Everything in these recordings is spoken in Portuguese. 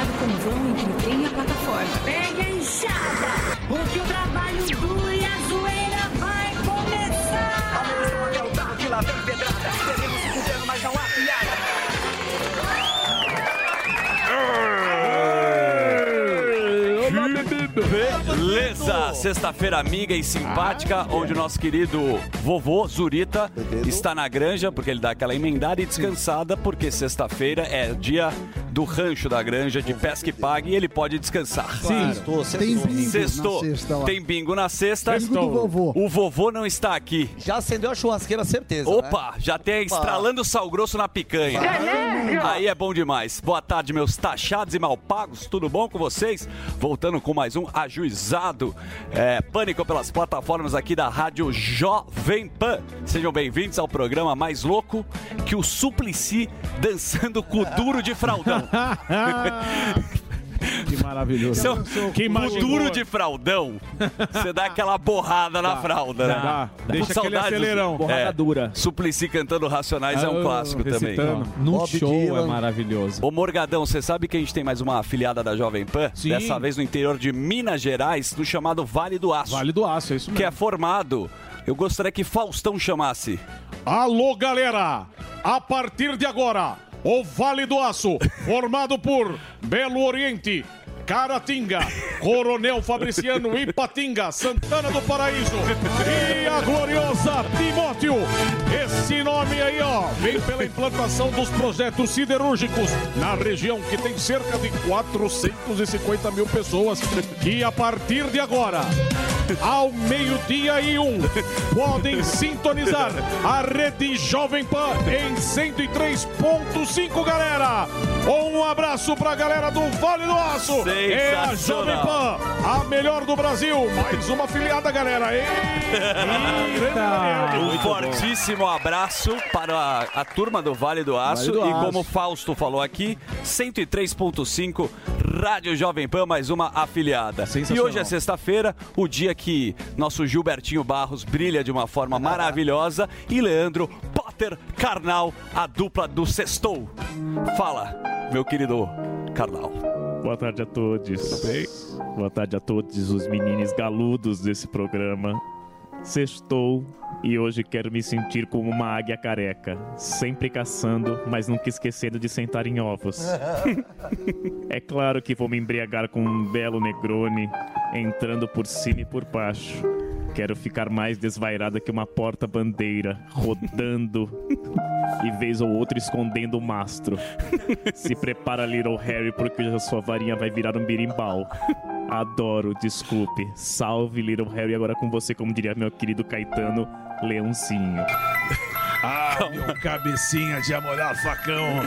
Cuidado com o vão entre o trem e a plataforma. Pegue a enxada, porque o trabalho duro e a zoeira vai começar. É o carro que lá vem pedrada. Teremos se fudendo, mas não há piada. Beleza, sexta-feira amiga e simpática, onde o nosso querido vovô Zurita está na granja, porque ele dá aquela emendada e descansada, porque sexta-feira é dia do rancho da granja de pesca e pague e ele pode descansar. Sim. Tem bingo Sextou. na sexta lá. Tem bingo na sexta. Bingo do vovô. O vovô não está aqui. Já acendeu a churrasqueira, certeza. Opa, né? já tem Opa. estralando sal grosso na picanha. Aí é bom demais. Boa tarde, meus taxados e mal pagos. Tudo bom com vocês? Voltando com mais um ajuizado. É, pânico pelas plataformas aqui da Rádio Jovem Pan. Sejam bem-vindos ao programa mais louco que o Suplicy dançando com o duro de fraldão. Que maravilhoso. Seu, duro de fraldão, você dá aquela borrada na fralda, né? dá. Deixa Com aquele acelerão. É, Suplicy cantando Racionais é um Ah, clássico também. No show é maravilhoso. Ô Morgadão, você sabe que a gente tem mais uma afiliada da Jovem Pan? Sim. Dessa vez no interior de Minas Gerais, no chamado Vale do Aço. Vale do Aço, é isso mesmo. Que é formado. Eu gostaria que Faustão chamasse. Alô, galera! A partir de agora, o Vale do Aço, formado por Belo Oriente, Caratinga, Coronel Fabriciano, Ipatinga, Santana do Paraíso e a gloriosa Timóteo. Esse nome aí, ó, vem pela implantação dos projetos siderúrgicos na região que tem cerca de 450 mil pessoas que a partir de agora, ao meio-dia e um, podem sintonizar a rede Jovem Pan em 103.5, galera. Um abraço pra galera do Vale do Aço. É a Jovem Pan, a melhor do Brasil. Mais uma filiada, galera. Ei, Um fortíssimo abraço para a, a turma do Vale do Aço. Vale do e Aço. como o Fausto falou aqui, 103.5 Rádio Jovem Pan, mais uma afiliada. E hoje é sexta-feira, o dia que nosso Gilbertinho Barros brilha de uma forma maravilhosa e Leandro Potter Carnal, a dupla do Sextou. Fala, meu querido Carnal. Boa tarde a todos. Boa tarde a todos os meninos galudos desse programa. Sextou e hoje quero me sentir como uma águia careca, sempre caçando, mas nunca esquecendo de sentar em ovos. É claro que vou me embriagar com um belo Negroni, entrando por cima e por baixo. Quero ficar mais desvairada que uma porta-bandeira, rodando e vez ou outra escondendo o mastro. Se prepara, Little Harry, porque a sua varinha vai virar um birimbau. Adoro, desculpe. Salve, Little Harry, agora com você, como diria meu querido Caetano, Leãozinho. Ah, meu cabecinha de amolhar facão.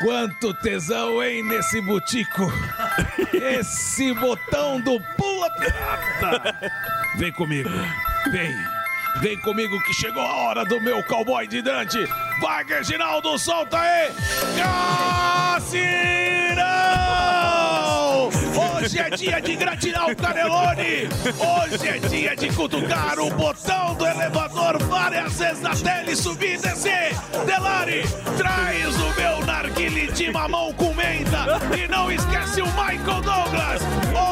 Quanto tesão, hein, nesse butico. Esse botão do pula pirata. Vem comigo, vem. Vem comigo que chegou a hora do meu cowboy de Dante. Vai, Reginaldo, solta aí. Cassinão! Hoje é dia de gratinar o Canelone. Hoje é dia de cutucar o botão do elevador várias vezes até ele subir e descer. Delari, traz o meu narguile de mamão com menta. E não esquece o Michael Douglas.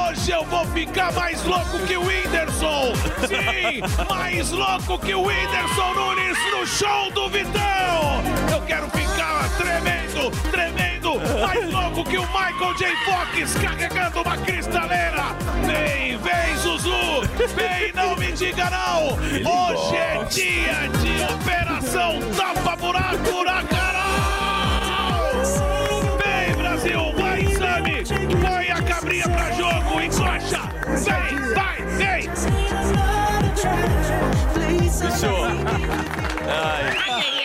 Hoje eu vou ficar mais louco que o Whindersson. Sim, mais louco que o Whindersson Nunes no show do Vitão. Eu quero ficar tremendo, tremendo, mais louco que o Michael J. Fox carregando uma cristaleira. Vem, vem, Zuzu. Vem, não me diga não. Hoje é dia de operação tapa-buraco na caralho. Vem, Brasil, vai, Sami. Põe a cabrinha pra jogo, encoxa. Vem, vai, vem. Bicho. Ai.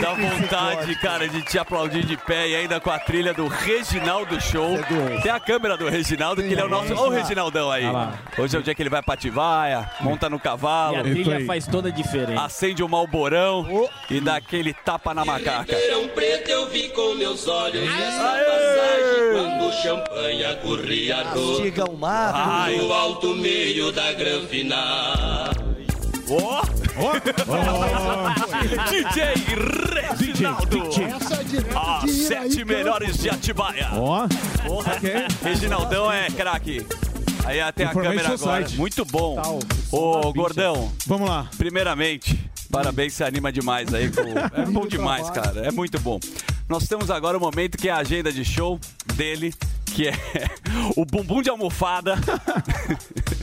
Dá vontade, cara, de te aplaudir de pé e ainda com a trilha do Reginaldo Show. Tem a câmera do Reginaldo, que ele é o nosso. Ô, o Reginaldão aí. Hoje é o dia que ele vai pra Ativaia, monta no cavalo. E a trilha faz toda a diferença. Acende o malborão e dá aquele tapa na macaca. Preto eu vi com meus olhos essa passagem quando o champanhe corria rodo. Chega o mato. No alto meio da Granfina. Ó! DJ Reginaldo. Essa é direto As de sete melhores de Atibaia. Ó. Reginaldão é craque. Aí até a Information câmera agora. Society. Muito bom. Ô, Gordão. Vamos lá. Primeiramente, parabéns, se anima demais aí. com- É bom demais, cara. É muito bom. Nós temos agora o momento que é a agenda de show dele, que é o bumbum de almofada,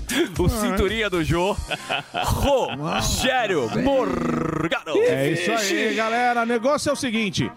o cinturinha do Jô, Rogério Morgado. É isso aí, galera. O negócio é o seguinte.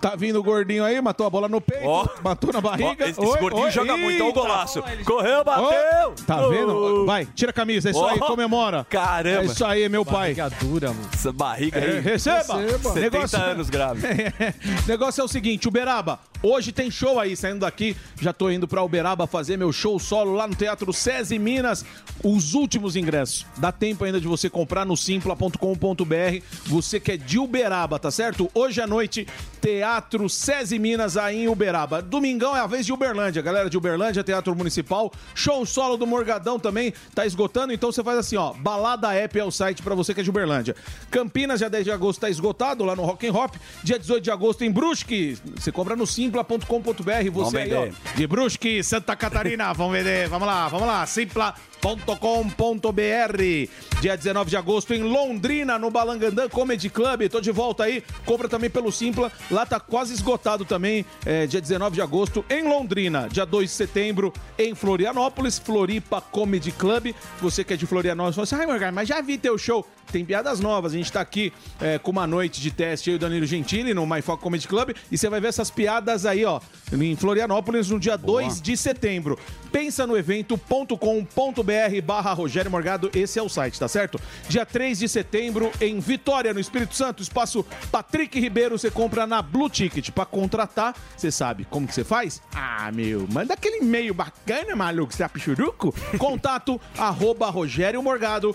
Tá vindo o gordinho aí, matou a bola no peito, Ó. matou na barriga. Ó, esse, esse gordinho joga muito, olha o eita. golaço. Correu, bateu. Ó, Tá vendo? Vai, tira a camisa, é isso aí, comemora. Caramba. É isso aí, meu pai. dura, mano. Essa barriga É, aí. receba. 70 Negócio- anos grave. negócio é o seguinte, Uberaba, hoje tem show aí, saindo daqui, já tô indo pra Uberaba fazer meu show solo lá no Teatro SESI Minas, os últimos ingressos. Dá tempo ainda de você comprar no simpla.com.br, você que é de Uberaba, tá certo? Hoje à noite, Teatro SESI Minas aí em Uberaba. Domingão é a vez de Uberlândia, galera de Uberlândia, Teatro Municipal, show solo do Morgadão também, tá esgotando, então você faz assim, ó, Balada App é o site pra você que é de Uberlândia. Campinas, dia 10 de agosto, tá esgotado lá no Rock and Hop. Dia 18 de agosto em Brusque, você compra no simpla.com.br. Você aí, ó, de Brusque, Santa Catarina, vamos vender. Vamos lá, vamos lá, simpla.com.br. Dia 19 de agosto em Londrina, no Balangandã Comedy Club. Tô de volta aí, compra também pelo Simpla. Lá tá quase esgotado também, é, dia 19 de agosto em Londrina. Dia 2 de setembro em Florianópolis, Floripa Comedy Club. Você que é de Florianópolis, fala assim, ai, Morgan, mas já vi teu show. Tem piadas novas. A gente tá aqui é, com uma noite de teste aí, o Danilo Gentili, no My Foco Comedy Club. E você vai ver essas piadas aí, ó, em Florianópolis, no dia 2 de setembro. Pensa no evento.com.br barra Rogério Morgado. Esse é o site, tá certo? Dia 3 de setembro, em Vitória, no Espírito Santo, espaço Patrick Ribeiro, você compra na Blue Ticket. Pra contratar, você sabe como que você faz? Ah, meu, manda aquele e-mail bacana, maluco, você é pichuruco? Contato arroba rogeriomorgado.com.br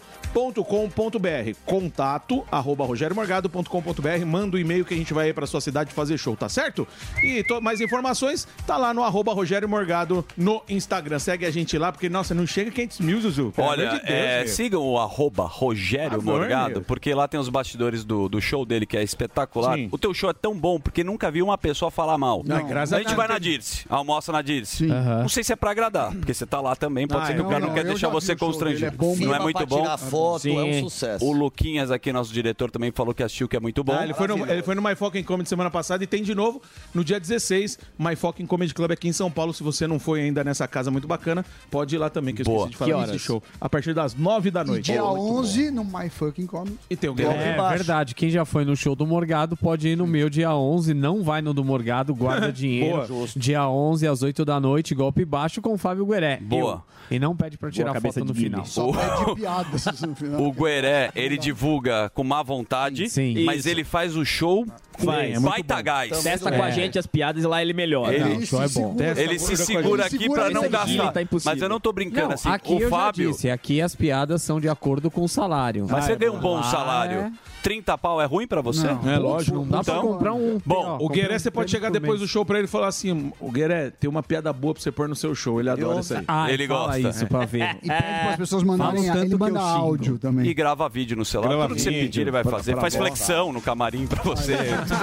Contato arroba rogeriomorgado.com.br Manda o e-mail que a gente vai aí pra sua cidade fazer show, tá certo? E mais informações, tá lá no arroba Rogério Morgado no Instagram. Segue a gente lá, porque, nossa, não chega 500 mil, Zuzu. Pelo Olha, de Deus, é, sigam o arroba Rogério Morgado, meu. porque lá tem os bastidores do, do show dele, que é espetacular. Sim. O teu show é tão bom, porque nunca vi uma pessoa falar mal. Não, graças a gente vai na Dirce, almoça na Dirce. Sim. Não sei se é pra agradar, porque você tá lá também, pode Ah, ser que eu- o cara não, não, quer deixar você constrangido. é bom não é muito bom? tirar foto, é um Sim. sucesso. O Luquinhas aqui, nosso diretor, também falou que assistiu, que é muito bom. Ah, ele, foi no, ele foi no My Fucking Comedy semana passada e tem de novo no dia 16, My Fucking Comedy Club aqui em São Paulo. Se você não foi ainda nessa casa muito bacana, pode ir lá também, que eu Boa. esqueci de falar Horas? show. A partir das 9 da E noite. dia Muito bom. 11 no My Fucking Comedy. E tem o golpe É baixo. verdade, quem já foi no show do Morgado pode ir no meu dia 11, não vai no do Morgado, guarda dinheiro. Boa. Dia 11 às 8 da noite, golpe baixo com o Fábio Gueré. Boa. Eu. E não pede pra tirar cabeça foto no de final. Só pede piadas no final. O Gueré, ele divulga com má vontade, Sim. mas Isso. ele faz o show com Vai, é muito baita gás. Testa com a É. gente as piadas e lá ele melhora. Ele- Não, o show é bom. segura, Ele se Segura a aqui Segura pra não esse gastar. tá. Mas eu não tô brincando Não, assim. aqui o Fábio. disse, aqui as piadas são de acordo com o salário. Mas você ganha um bom Ah, salário. é? 30 pau é ruim pra você? Não. É lógico. Não dá pra Então, comprar um. bom, O Gueré, você um pode chegar depois do show pra ele e falar assim: O Gueré, tem uma piada boa pra você pôr no seu show. Ele adora isso aí. Ah, Ele gosta. isso pra ver. E pede para as pessoas mandarem. Tanto Ele que manda eu áudio E também. grava vídeo no celular. Grava Tudo que você pedir, ele vai pra- fazer. pra Faz flexão no camarim pra você.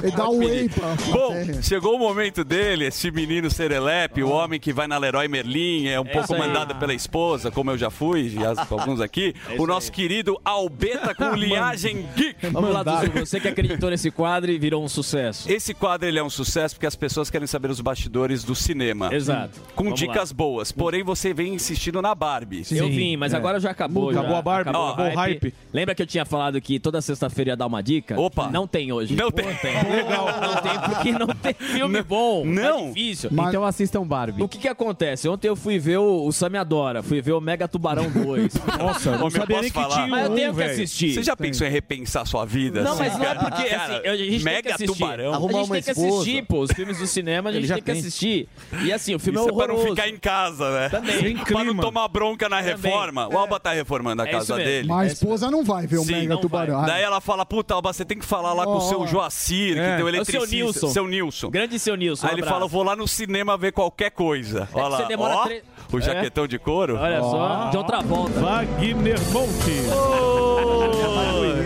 Ele dá o whey pra Bom, chegou o momento dele, esse menino serelepe, o homem que vai na Leroy Merlin, é um pouco aí. mandado pela esposa, como eu já fui, e alguns aqui. o nosso querido Albeta com linhagem geek. Vamos lá, Dudu. Você que acreditou nesse quadro e virou um sucesso. Esse quadro ele é um sucesso porque as pessoas querem saber os bastidores do cinema. Exato. Com Vamos dicas boas. Porém, você vem insistindo na Barbie. Eu vim, mas agora já acabou. Acabou já. a Barbie, acabou o hype. Lembra que eu tinha falado que toda sexta-feira ia dar uma dica? Opa. Não tem hoje. Não tem. Legal. Não tem porque não tem filme bom. Não. É difícil. Mas- Então assistam Barbie. O que que acontece? Ontem eu fui ver o, o Sami Adora, fui ver o Mega Tubarão 2. Nossa, eu não Homem, sabia nem que falar? tinha Mas eu um, tenho que assistir. Você já pensou em repensar sua vida? Não, assim, mas não é porque, Cara, assim, a gente tem que Mega assistir. tubarão. A gente tem que esposa. assistir, pô, os filmes do cinema a gente já tem que tem. assistir. E assim, o filme Isso é é pra não horroroso. ficar em casa, né? Também. Sem Pra não clima. tomar bronca na reforma. O Alba tá reformando a É casa dele. Mas a esposa não vai ver o Sim, Mega Tubarão. Daí ela fala, puta, Alba, você tem que falar lá com o seu Ó. Joacir, que É. tem o É o seu eletricista. Nilson. Seu Nilson. Grande seu Nilson. Aí ele fala, eu vou lá no cinema ver qualquer coisa. Olha lá, você demora três- o É. jaquetão de couro. Olha só, de outra volta. Wagner Monte.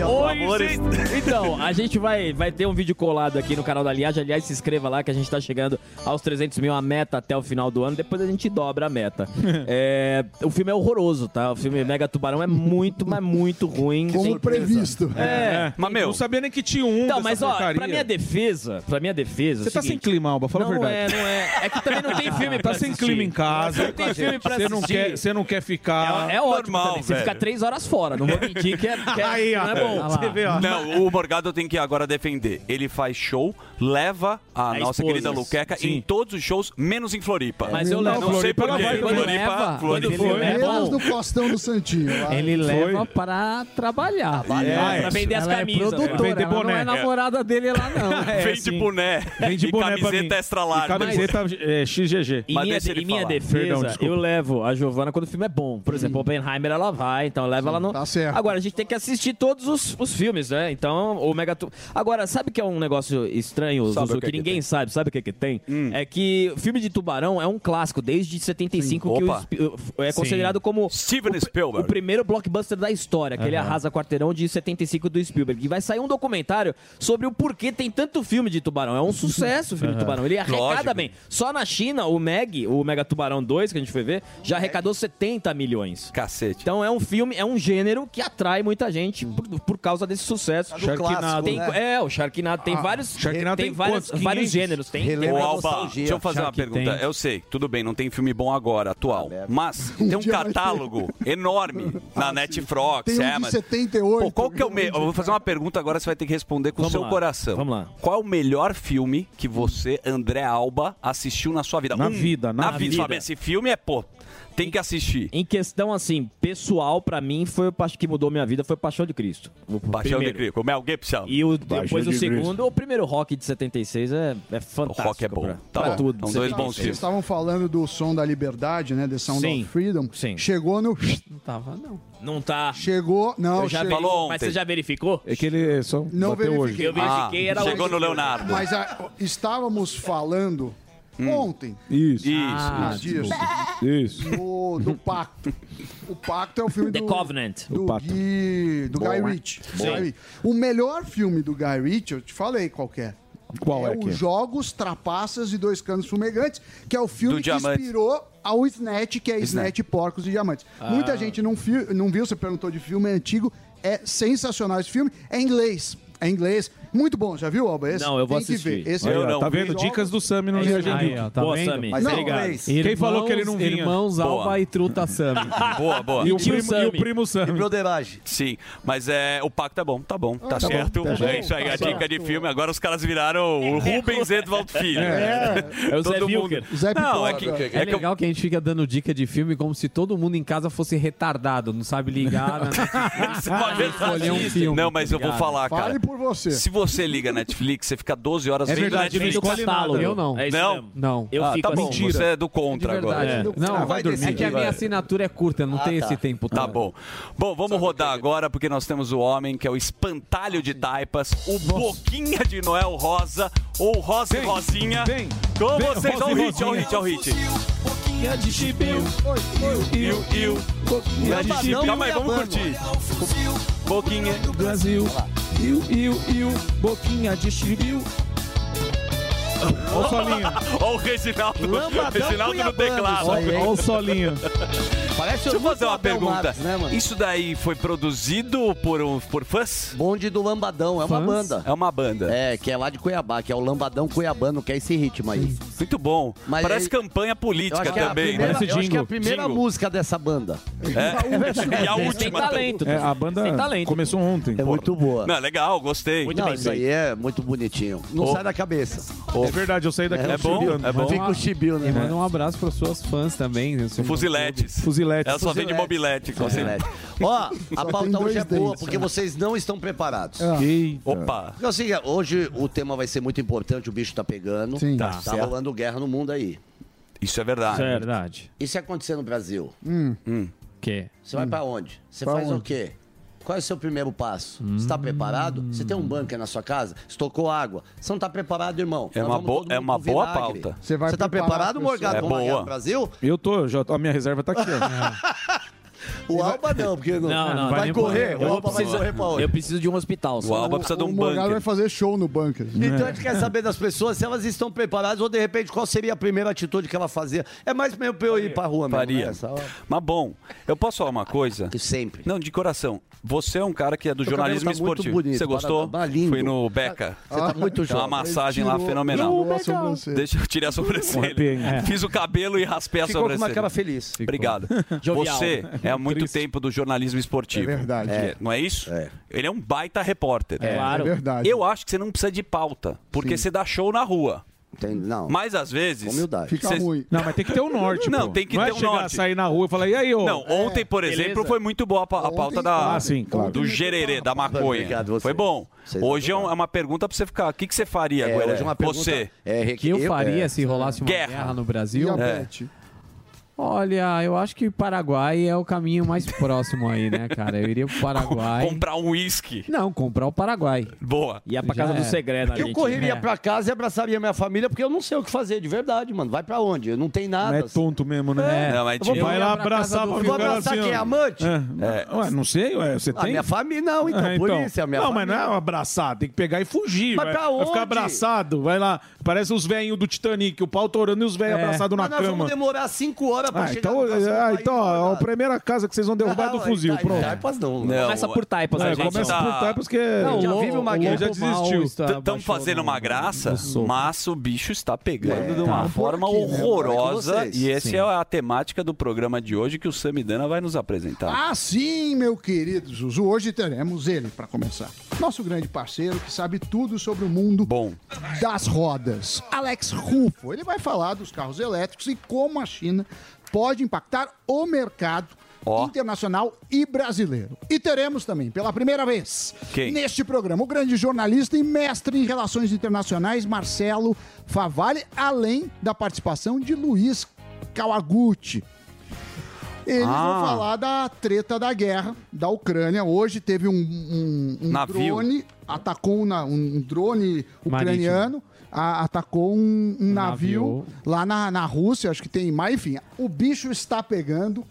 Oi, Então, a gente vai, vai ter um vídeo colado aqui no canal da Liage. Aliás, se inscreva lá que a gente tá chegando aos 300 mil, a meta até o final do ano. Depois a gente dobra a meta. É, o filme é horroroso, tá? O filme Mega Tubarão é muito, mas muito ruim. Como previsto. É. Mas, meu, Não sabia nem que tinha um Então, mas ó, porcaria. pra minha defesa, pra minha defesa. é Você tá sem seguinte, clima, Alba, fala não a verdade. é, não é. É que também não tem filme pra Tá sem assistir. clima em casa. Não tem filme pra Você não assistir. quer, você não quer ficar. É, é ótimo normal, também. Você velho. fica três horas fora. Não vou mentir que é, que é- Aí, ó. não é bom. Você vê, ó. Não, o Morgado tem que agora defender. Ele faz show, leva a, A nossa esposa. querida Luqueca em todos os shows, menos em Floripa. Mas eu Não, levo. não sei ela porquê. vai também. Floripa, Leva. Floripa. Quando for, é no Costão do Santinho. Ele leva para trabalhar. É, pra vender as ela é camisas. produtora, Vender ela não é namorada dele lá, não. É, Vende sim. boné. Vende e boné pra camiseta extra larga. camiseta é, XGG. Em Mas minha, ele defesa, eu levo a Giovana quando o filme é bom. Por exemplo, Oppenheimer ela vai, então leva ela no. tá certo. Agora, a gente tem que assistir todos os, os filmes, né? Então, o Mega. Tu- Agora, sabe que é um negócio estranho, Sabe Zuzu, que que, que ninguém sabe? Sabe o que, que tem? É que o filme de Tubarão é um clássico desde 75 que o é considerado como. Steven o, Spielberg. O primeiro blockbuster da história, que ele arrasa quarteirão de 75 do Spielberg. E vai sair um documentário sobre o porquê tem tanto filme de tubarão. É um sucesso o filme de tubarão. Ele arrecada Lógico. bem. Só na China, o Meg, o Mega Tubarão 2, que a gente foi ver, já arrecadou 70 milhões. Cacete. Então é um filme, é um gênero que atrai muita gente por, por causa desse sucesso. Sharknado, Tem- né? É, o Sharknado tem vários, Sharknado tem tem vários, vários 500? gêneros. Tem, tem Alba, deixa eu fazer uma Shark pergunta. Tank. Eu sei, tudo bem, não tem filme bom agora, atual. Mas tem um catálogo enorme na Netflix, Tem um de Amazon. 78. Pô, qual que é o me... Eu vou fazer uma pergunta agora, você vai ter que responder com o seu lá, coração. vamos lá. Qual é o melhor filme que você, André Alba, assistiu na sua vida? Na vida, na vida. vida. Sabe, esse filme é, pô, tem que assistir. Em questão, assim, pessoal, pra mim, foi o que mudou minha vida, foi Paixão de Cristo. O Paixão de primeiro. Cristo, com Mel Gibson. E o, depois o de Cristo. segundo, o primeiro rock de 76 é, é fantástico. rock é bom. Pra, Tá pra bom. tudo. São dois 76. bons Vocês estavam falando do som da liberdade, né? The Sound Sim. of Freedom. Sim. Chegou no. Não tava, não. Não tá. Chegou. Não, Eu já chegou. Falou Mas ontem. você já verificou? É que ele só Não bateu verifiquei. hoje. Eu verifiquei, era chegou hoje. no Leonardo. Mas ah, estávamos falando ontem, Isso, Isso. Ah, dias, isso. do, do Pacto. O Pacto é o filme The do... Covenant. Do, O. Gui- do Guy Ritchie. Guy Ritchie. O melhor filme do Guy Ritchie, eu te falei qual que é. Qual é é que o é? Jogos, Trapaças e Dois Canos Fumegantes, que é o filme Do que Diamante. inspirou ao Snatch, que é Snatch, Porcos e Diamantes. Ah. Muita gente não, fi- não viu, você perguntou de filme, é antigo, é sensacional esse filme, é em inglês. É em inglês. Muito bom, já viu, Alba? Esse Não, eu vou tem que assistir. ver. Esse é ó, não tá vendo? Dicas do Sami no Geek. ó, tá Boa, vendo? Sami. Mas Não, é é inglês. Quem falou que ele não vinha? Irmãos Boa. Alba e Truta Sami. Boa, boa. E o primo, e Sami. o primo E Sami. broderagem. Sim, mas é, o pacto é bom, tá bom, tá, tá bom, certo. tá é bom, isso aí, tá a dica certo. de filme. Agora os caras viraram o Rubens Edvaldo Filho. É, É o Zé Wilker. Zé Não, é que, É, é eu- legal que a gente fica dando dica de filme como se todo mundo em casa fosse retardado, não sabe ligar. Né? Um. Não, mas eu vou Obrigado. falar, cara. Fale por você. Se você liga Netflix, você fica 12 horas É vendo verdade, não Netflix. catálogo. nada. Eu não. É Não? mesmo. Não. Eu Ah, fico tá bom, assistindo. você é do contra agora. verdade. Não, Ah, vai é que a minha assinatura é curta, não tem esse tempo todo. Tá bom. Bom, vamos rodar agora, porque nós temos o homem que é o espantalho de taipas, o Boquinha de Noel Rosa, ou Rosa e Rosinha. vem, Com vem, vocês, olha o hit, olha o hit, olha o hit. Boquinha de chibio. Iu, iu. Boquinha de chibio. Calma aí, vamos curtir. Boquinha. Brasil. Iu, iu, iu. Boquinha de chibio. Olha o solinho. Olha o Reginaldo. Lambadão Reginaldo no teclado. Olha o solinho. Parece Deixa eu fazer uma Abel pergunta. Marques, né, mano? Isso daí foi produzido por, um, por fãs? Bonde do Lambadão, é uma Fãs? banda. É uma banda. É, que é lá de Cuiabá, que é o Lambadão Cuiabano, que é esse ritmo aí. Muito bom. Mas Parece aí- campanha Eu política é a também. primeira, Parece eu acho que é a jingle. primeira Jingle. música dessa banda. É. E a Tem última. talento. É, a banda Tem talento. começou ontem. É muito boa. Não, legal, gostei. Muito Não, bem isso aí é muito bonitinho. Não Ô. sai da cabeça. É verdade, eu saí daqui É no bom, é bom. Fica o chibio, né? E manda um abraço para suas fãs também. né? Fuziletes. Fuzilete. Ela só vende mobilete. Fuzilete. Ó, a pauta hoje é boa, porque né? vocês não estão preparados. Eita. Opa. Porque é o seguinte, hoje o tema vai ser muito importante, o bicho tá pegando. Sim. Tá, Tá. Rolando guerra no mundo aí. Isso é verdade. É verdade. E se acontecer no Brasil? Que? Você vai pra onde? Você Pra faz o onde? quê? Qual é o seu primeiro passo? Você está preparado? Você tem um bunker na sua casa? Estocou água? Você não está preparado, irmão? É Nós uma todo é uma boa vinagre. pauta. Você vai Você tá preparar preparado. Morgado, É boa. no Brasil? Eu tô, já, a minha reserva tá aqui, ó. O Alba não, porque não, Não, não, vai, nem correr. pra- O Alba vai preciso- correr pra onde? Eu preciso de um hospital. só. o Morgado vai fazer show no bunker. Então a gente quer saber das pessoas se elas estão preparadas ou de repente qual seria a primeira atitude que ela fazia. É mais mesmo pra eu ir pra rua mesmo. Faria. né? Mas bom, eu posso falar uma coisa? Sempre. Não, de coração. Você é um cara que é do Seu jornalismo tá muito esportivo. bonito, Você gostou? parabéns, lindo. Fui no Beca. Você tá muito Tem uma jovem. massagem lá fenomenal. sobrancelha. Deixa eu tirar a sobrancelha. Fiz o cabelo e raspei a Ficou com uma sobrancelha. cara feliz. Obrigado. Jovial. Você é há muito tempo do jornalismo esportivo. É verdade. É, Não é isso? Ele é um baita repórter. É. Claro. É verdade. Eu acho que você não precisa de pauta, porque você dá show na rua. Não. Mas às vezes. Humildade. Fica cê- ruim. Não, mas tem que ter o norte, Não, pô. tem que Não ter é o chegar, norte. sair na rua e falar, e aí, ô? Não, ontem, por beleza. exemplo, foi muito boa a, pa- a pauta da, Ah, sim, claro. do gererê, da maconha. Obrigado, você. foi bom. Vocês Hoje é, um- é uma pergunta pra você ficar. O que, que você faria, É, hoje é uma pergunta- Você. É, O que eu faria é, se rolasse uma Guerra. guerra, no Brasil? E É. Olha, eu acho que o Paraguai é o caminho mais próximo aí, né, cara? Eu iria pro Paraguai. Comprar um uísque. Não, comprar o Paraguai. Boa. Ia pra Já casa do é. segredo, Eu correria pra casa e abraçaria minha família, porque eu não sei o que fazer, de verdade, mano. Vai pra onde? Eu não tenho nada. É tonto mesmo, né? É. Não, mas Eu vou tinha- Vai pra- lá pra abraçar do- Eu vou abraçar assim, quem? Amante? É. Ué, não sei, ué, você A tem? minha família, não, então, É, por isso, é a minha não, família. mas não é abraçar, tem que pegar e fugir. Mas vai, pra vai ficar onde? abraçado, vai lá. Parece os velhinhos do Titanic, o pau torando e os velhos É. abraçados na nós cama. vamos demorar cinco horas pra Ah, chegar então, ah, país, então ó, a primeira casa que vocês vão derrubar é do fuzil, Ita- pronto. Itaipas não. Não, Começa por taipas, É, gente começa tá- por Taipas que Não, já vive uma guerra, já desistiu. baixou fazendo uma graça, no soco. mas o bicho está pegando É, de uma tá. forma né? horrorosa. E essa é a temática do programa de hoje que o Samidana vai nos apresentar. Ah, sim, meu querido Zuzu. Hoje teremos ele, para começar. Nosso grande parceiro que sabe tudo sobre o mundo Bom. das rodas. Alex Rufo. Ele vai falar dos carros elétricos e como a China pode impactar o mercado Ó. internacional e brasileiro. E teremos também, pela primeira vez, Quem? neste programa, o grande jornalista e mestre em relações internacionais, Marcelo Favalli, além da participação de Luiz Kawaguchi. Eles Ah. vão falar da treta da guerra da Ucrânia. Hoje teve um, um- um Navio. drone, atacou um, na- um drone ucraniano, a- atacou um, um navio, navio. lá na, na Rússia, acho que tem mais, enfim. O bicho está pegando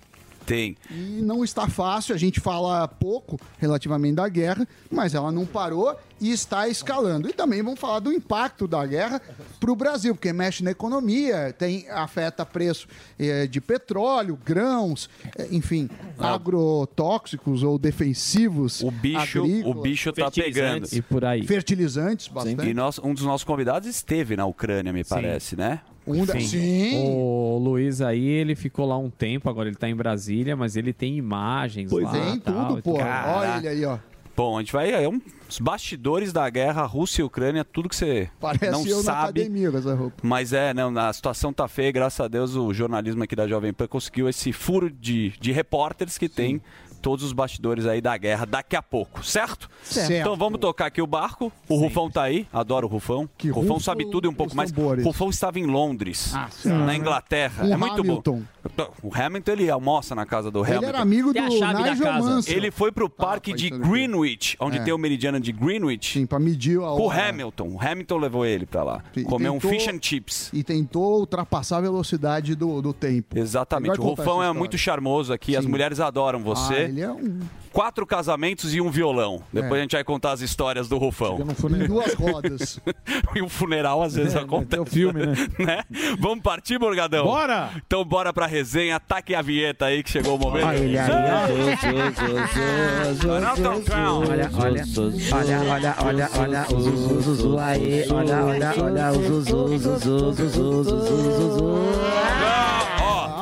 Tem. e não está fácil. A gente fala pouco relativamente da guerra, mas ela não parou e está escalando. E também vamos falar do impacto da guerra para o Brasil, porque mexe na economia, tem, afeta preço eh, de petróleo, grãos, eh, enfim, agrotóxicos ou defensivos. O bicho, o agrícolas, bicho tá pegando. Fertilizantes. E por aí. Fertilizantes, bastante. E nós, um dos nossos convidados esteve na Ucrânia, me parece, né? Um da- Sim. O Luiz aí, ele ficou lá um tempo, agora ele tá em Brasília, mas ele tem imagens lá. Tem tal, tudo, pô. Caraca. Olha ele aí, ó. Bom, a gente vai. É um, os bastidores da guerra, Rússia e Ucrânia, tudo que você Parece não eu sabe. academia com essa roupa. Mas é, não, a situação tá feia, graças a Deus o jornalismo aqui da Jovem Pan conseguiu esse furo de, de repórteres que tem todos os bastidores aí da guerra daqui a pouco, certo? Certo. Então vamos tocar aqui o barco. O Rufão tá aí, adoro o Rufão. Que Rufão rufo sabe tudo e um pouco mais. tambores. Rufão estava em Londres, Ah, na Inglaterra. Um é muito Hamilton. bom. O Hamilton ele almoça na casa do Ele Hamilton. era amigo do Nigel. Mansell. Ele foi pro parque de pensando aqui. Greenwich, onde É. tem o meridiano de Greenwich, Sim, pra medir a com o. Hamilton. O Hamilton levou ele pra lá. E Comer um tentou- fish and chips. E tentou ultrapassar a velocidade do, do tempo. Exatamente. Ele O Rufão é muito charmoso aqui, as Sim. mulheres adoram Ah, você. Ele é um... Quatro casamentos e um violão. Depois É. a gente vai contar as histórias do Rufão. em duas rodas. e um funeral às vezes acontece. o filme, né? né? Vamos partir, Morgadão? Bora! Então bora pra resenha. Taquem a vinheta aí que chegou o momento. Olha Olha, olha, olha, olha, olha, olha, o Zuzu, Zuzu aí, olha, olha, olha, Zuzu, Zuzu, Zuzu, Zuzu, Zuzu.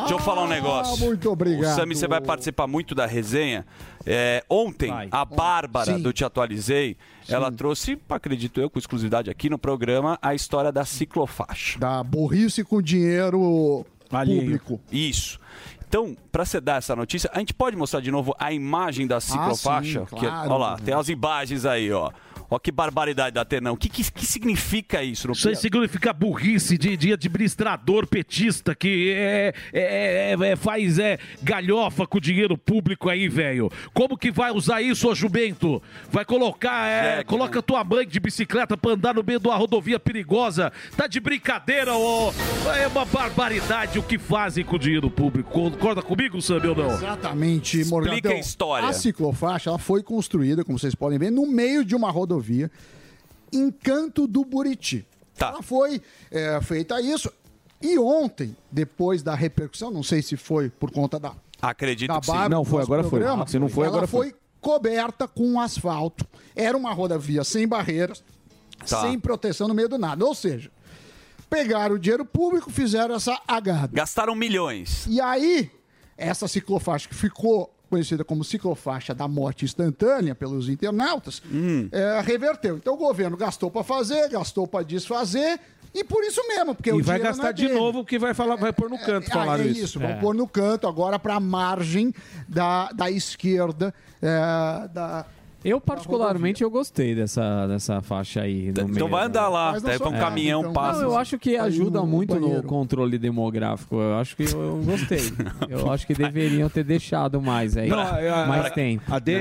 Deixa eu falar um negócio. Ah, muito obrigado. O Sami, você vai participar muito da resenha. É, ontem, a Bárbara Sim. do Te Atualizei, ela trouxe, acredito eu, com exclusividade aqui no programa, a história da ciclofaixa. Da burrice com dinheiro Alheio. público. Isso. Então, pra você dar essa notícia, a gente pode mostrar de novo a imagem da ciclofaixa? Ah, sim, Que- claro. Olha lá, tem as imagens aí, ó. Ó que barbaridade da Tenão. O que, que, que significa isso? Isso aí significa burrice de, de administrador petista que é, é- é- é- faz é, galhofa com o dinheiro público aí, velho. Como que vai usar isso, ô jumento? Vai colocar, é, coloca tua mãe de bicicleta pra andar no meio de uma rodovia perigosa. Tá de brincadeira, ô. É uma barbaridade o que fazem com o dinheiro público. Concorda comigo, Sam, ou não? Exatamente, Morgadão. a história. A ciclofaixa ela foi construída, como vocês podem ver, no meio de uma rodovia em Canto do Buriti. Ela foi é, feita isso. E ontem, depois da repercussão, não sei se foi por conta da, Acredito da que sim. Não, foi, agora foi. programa, Se não foi, ela agora foi. foi coberta com asfalto. Era uma rodovia sem barreiras, Tá. sem proteção no meio do nada. Ou seja, pegaram o dinheiro público, fizeram essa agada. Gastaram milhões. E aí, essa ciclofaixa que ficou conhecida como ciclofaixa da morte instantânea pelos internautas, Hum. é, reverteu. Então o governo gastou para fazer, gastou para desfazer, e por isso mesmo, porque o E vai dinheiro não gastar é de dele. novo que vai falar, vai pôr no canto Ah, falaram é isso. isso, vamos pôr no canto agora para a margem da, da esquerda. é, da, Eu, particularmente, eu gostei dessa, dessa faixa aí. No meio, vai andar lá, daí não um sou- caminhão então. passa. Não, eu acho que ajuda no muito no banheiro. controle demográfico. Eu acho que eu, eu gostei. Eu acho que deveriam ter deixado mais aí. Não, a- mais a- tempo. A DR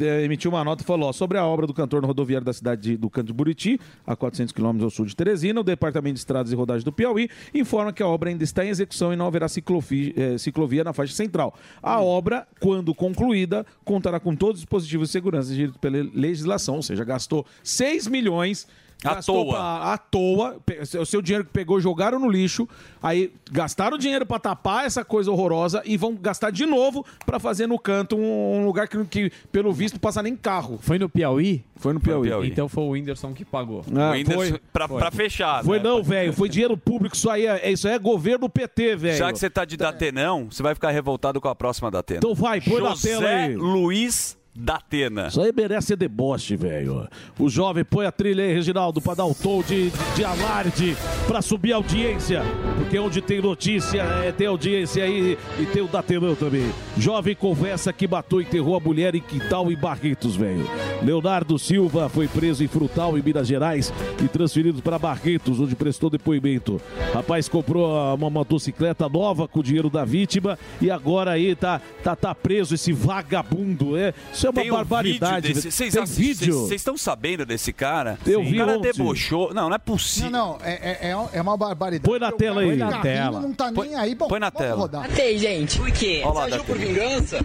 eh, emitiu uma nota e falou ó, sobre a obra do cantor no rodoviário da cidade de- do Canto de Buriti, a 400 quilômetros ao sul de Teresina. O Departamento de Estradas e Rodagens do Piauí informa que a obra ainda está em execução e não haverá ciclofi- eh, ciclovia na faixa central. A obra, quando concluída, contará com todos os dispositivos de segurança pela legislação, ou seja, gastou 6 milhões. À gastou toa. pra- à toa, o seu dinheiro que pegou jogaram no lixo, aí gastaram dinheiro pra tapar essa coisa horrorosa e vão gastar de novo pra fazer no canto um, um lugar que, que, pelo visto, passa nem carro. Foi no Piauí? Foi no Piauí. Então foi o Whindersson que pagou. Ah, O Whindersson, foi. pra, Foi. pra fechar. Foi né? não, velho. Foi dinheiro público. Isso aí é, isso aí é governo PT, velho. Já que você tá de Datenão, você vai ficar revoltado com a próxima Datena. Então vai, põe na José tela aí. Luiz Datena. Isso aí merece deboche, velho. O jovem põe a trilha aí, Reginaldo, pra dar o tom de, de alarde, pra subir a audiência. Porque onde tem notícia, é, tem audiência aí e tem o Datenão também. Jovem conversa que matou e enterrou a mulher em Quintal e Barretos, velho. Leonardo Silva foi preso em Frutal, em Minas Gerais, e transferido para Barretos, onde prestou depoimento. Rapaz comprou uma motocicleta nova com o dinheiro da vítima e agora aí tá, tá, tá preso esse vagabundo, é? Isso é uma Tem um barbaridade. vídeo desse- velho. Vocês Tem assistem- vídeo? Vocês estão sabendo desse cara? Eu o vi cara ontem. debochou. Não, não é possível. Não, não, é, é, é- é uma barbaridade. Põe na tela aí. Põe na tela. Não tá nem aí. Bom, põe na tela. rodar. Matei, gente. Por quê? Olha lá, Você agiu por vingança?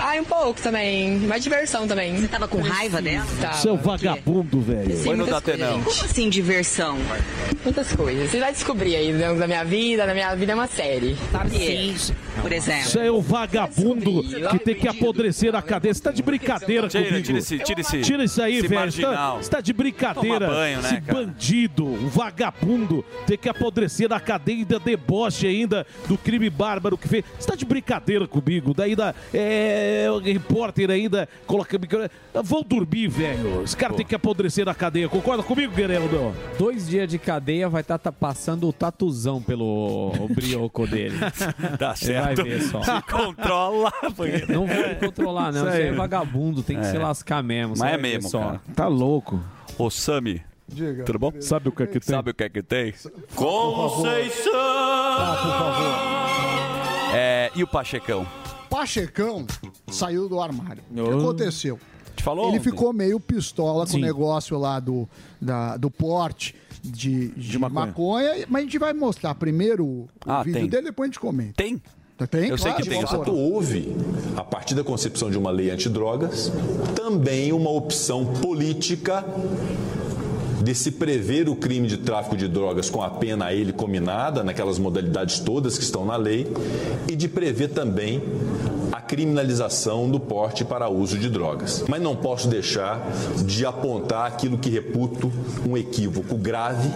Ai, um pouco também. Mais diversão também. Você tava com raiva dela? Seu vagabundo, velho. Sim, muitas coisas, gente. Como assim diversão? Muitas coisas. Você vai descobrir aí dentro da minha vida. Na minha vida é uma série. Sim, por exemplo. Isso é o vagabundo que tem que apodrecer a cadeia. Você tá de brincadeira Tira, comigo. tira esse- tira esse- Tira isso aí, esse velho. Você tá, você tá de brincadeira. Toma banho, né, esse cara? bandido, um vagabundo, tem que apodrecer a cadeia e ainda deboche ainda do crime bárbaro que fez. Você tá de brincadeira comigo. Daí da, é, o repórter ainda coloca... Vão dormir, velho. Esse cara tem que apodrecer na cadeia. Concorda comigo, Guerreiro? Dois dias de cadeia vai estar passando o tatuzão pelo o brioco dele. Tá Você vai certo. ver só. Se controla. porque- Não vou controlar, não. Isso Você é vagabundo, tem que É. se lascar mesmo. Mas é mesmo, só. cara. Tá louco. Ô, Sami. Diga. Tudo bom? Sabe o que é que tem? Sabe o que é que tem? Conceição! Ah, por favor. É, e o Pachecão? Pachecão saiu do armário. O que aconteceu? Te falou Ele ontem. ficou meio pistola com Sim. o negócio lá do, da- do porte de, de maconha. mas a gente vai mostrar primeiro o Ah, vídeo tem. dele, depois a gente comenta. Tem? Tem, Eu sei claro, que tem. vamos Fato houve, a partir da concepção de uma lei antidrogas, também uma opção política de se prever o crime de tráfico de drogas com a pena a ele combinada, naquelas modalidades todas que estão na lei, e de prever também a criminalização do porte para uso de drogas. Mas não posso deixar de apontar aquilo que reputo um equívoco grave,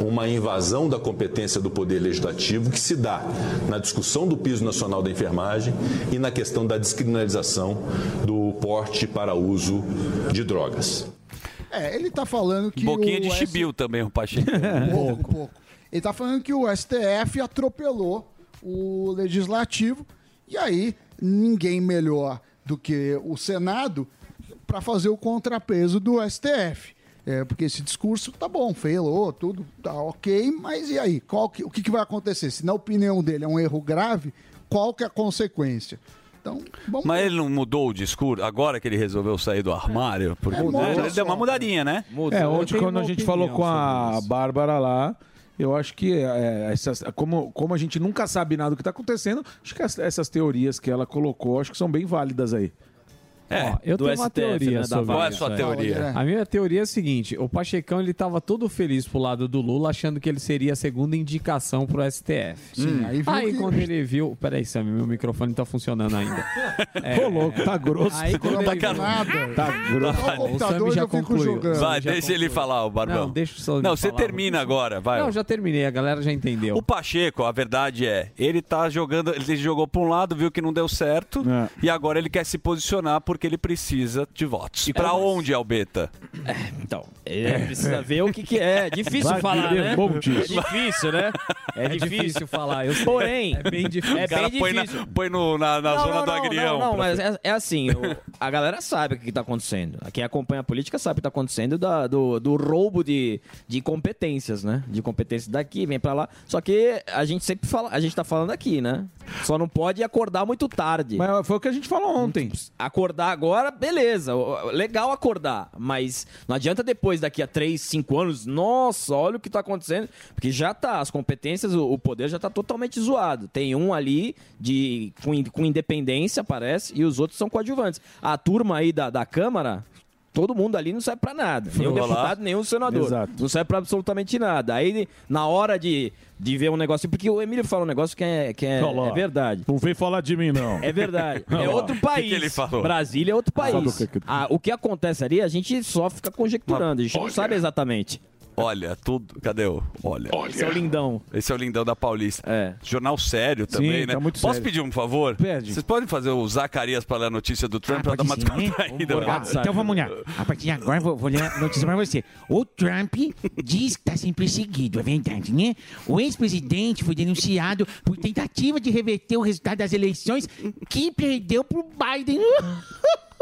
uma invasão da competência do Poder Legislativo que se dá na discussão do piso nacional da enfermagem e na questão da descriminalização do porte para uso de drogas. É, ele tá falando que Boquinha o de S- chibiu também, o Pachecão. Um pouco, um pouco. Ele tá falando que o STF atropelou o legislativo e aí ninguém melhor do que o Senado para fazer o contrapeso do STF. É, porque esse discurso tá bom, felou, tudo tá ok, mas e aí? Qual que- o que, que vai acontecer? Se na opinião dele é um erro grave, qual que é a consequência? Então, vamos Mas ele não mudou o discurso agora que ele resolveu sair do armário? Porque É, ele deu uma mudadinha, né? É, ontem quando a gente falou com a Bárbara lá, eu acho que é, essas, como, como a gente nunca sabe nada do que está acontecendo, acho que as- essas teorias que ela colocou, acho que são bem válidas aí. É, eu tenho uma teoria sobre Qual é a sua é. teoria? A minha teoria é a seguinte: o Pachecão ele tava todo feliz pro lado do Lula, achando que ele seria a segunda indicação pro STF. Sim, aí aí, viu que- quando ele viu. Peraí, Sam, meu microfone tá funcionando ainda. Ô, louco, tá grosso. Aí quando Não ele tá viu- nada. Tá grosso. Só o computador já concluiu. jogando. Vai, já deixa ele falar, o Barbão. Não, deixa só Não, ele você falar, termina agora, vai. Não, já terminei, a galera já entendeu. O Pacheco, a verdade é, ele tá jogando, ele jogou pra um lado, viu que não deu certo, É. e agora ele quer se posicionar porque ele precisa de votos. E pra mas- onde, Albeta? Então, é, precisa ver o que, que é. Difícil Vai falar, né? É difícil, né? É, É difícil. falar. Eu. Porém, É bem difícil. É O cara bem põe, na, difícil. põe no- na, na Não, zona não, do agrião. Não, não, mas é, é assim, o- a galera sabe o que está acontecendo. Quem acompanha a política sabe o que está acontecendo da- do, do roubo de, de competências, né? De competências daqui, vem pra lá. Só que a gente sempre fala, a gente tá falando aqui, né? Só não pode acordar muito tarde. Mas foi o que a gente falou ontem. Acordar agora, beleza. Legal acordar. Mas não adianta depois, daqui a 3, 5 anos, nossa, olha o que tá acontecendo. Porque já tá, as competências, o, poder já tá totalmente zoado. Tem um ali de com, com independência, parece, e os outros são coadjuvantes. A turma aí da, da Câmara. Todo mundo ali não serve pra nada. Lá. deputado, o senador. Exato. Não serve pra absolutamente nada. Aí, na hora de, de ver um negócio. Porque o Emílio fala um negócio que é, que é, é verdade. Não vem falar de mim, não. É verdade. É outro país. que ele falou? Brasília é outro país. que que- Ah, o que acontece ali, a gente só fica conjecturando. A gente não sabe exatamente. Olha, tudo. Cadê o. Olha. Esse é o lindão. Esse é o lindão da Paulista. É. Jornal sério também, Sim, né? tá muito Posso sério. pedir um favor? Pede. Vocês podem fazer o Zacarias pra ler a notícia do Trump pra dar uma descontraída? Né? embora. Então vamos lá. A partir de agora, vou, vou ler a notícia pra você. O Trump diz que está sendo perseguido, é verdade, né? O ex-presidente foi denunciado por tentativa de reverter o resultado das eleições que perdeu pro Biden.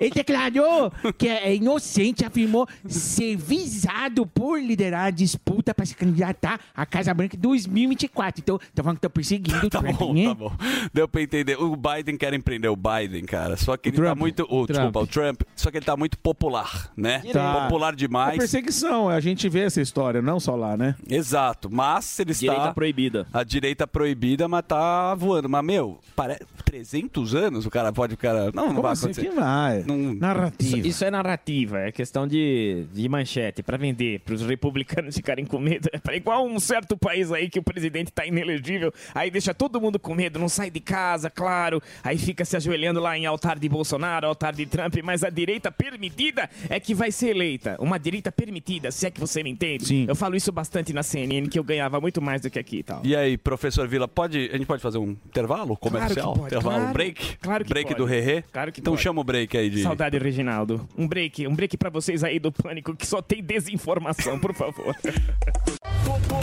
Ele declarou que é inocente e afirmou ser visado por liderar a disputa para se candidatar à Casa Branca em 2024. Então, tá falando que estão perseguindo o Tá Trump, bom, né? tá bom. Deu pra entender. O Biden quer prender o Biden, cara. Só que ele tá Trump. muito. O, Desculpa, o Trump. Só que ele tá muito popular, né? Tá. Popular É demais. perseguição, a gente vê essa história, não só lá, né? Exato. Mas ele está. Direita proibida. A direita proibida, mas tá voando. Mas, meu, parece 300 anos o cara pode. O cara... Não, não Como vai assim? acontecer. Que vai? Não- Narrativa. Isso, isso é narrativa, é questão de, de manchete pra vender, pros republicanos ficarem com medo. É pra- igual um certo país aí que o presidente tá inelegível, aí deixa todo mundo com medo, não sai de casa, claro, aí fica se ajoelhando lá em altar de Bolsonaro, altar de Trump, mas a direita permitida é que vai ser eleita. Uma direita permitida, se é que você me entende. Sim. Eu falo isso bastante na CNN, que eu ganhava muito mais do que aqui e tal. E aí, professor Vila, pode, a gente pode fazer um intervalo comercial? pode, intervalo, um claro. break? Claro que break pode. do Rerê? Claro que Então pode. chama o break aí de. Saudade, Reginaldo. Um break, um break pra vocês aí do Pânico que só tem desinformação, por favor.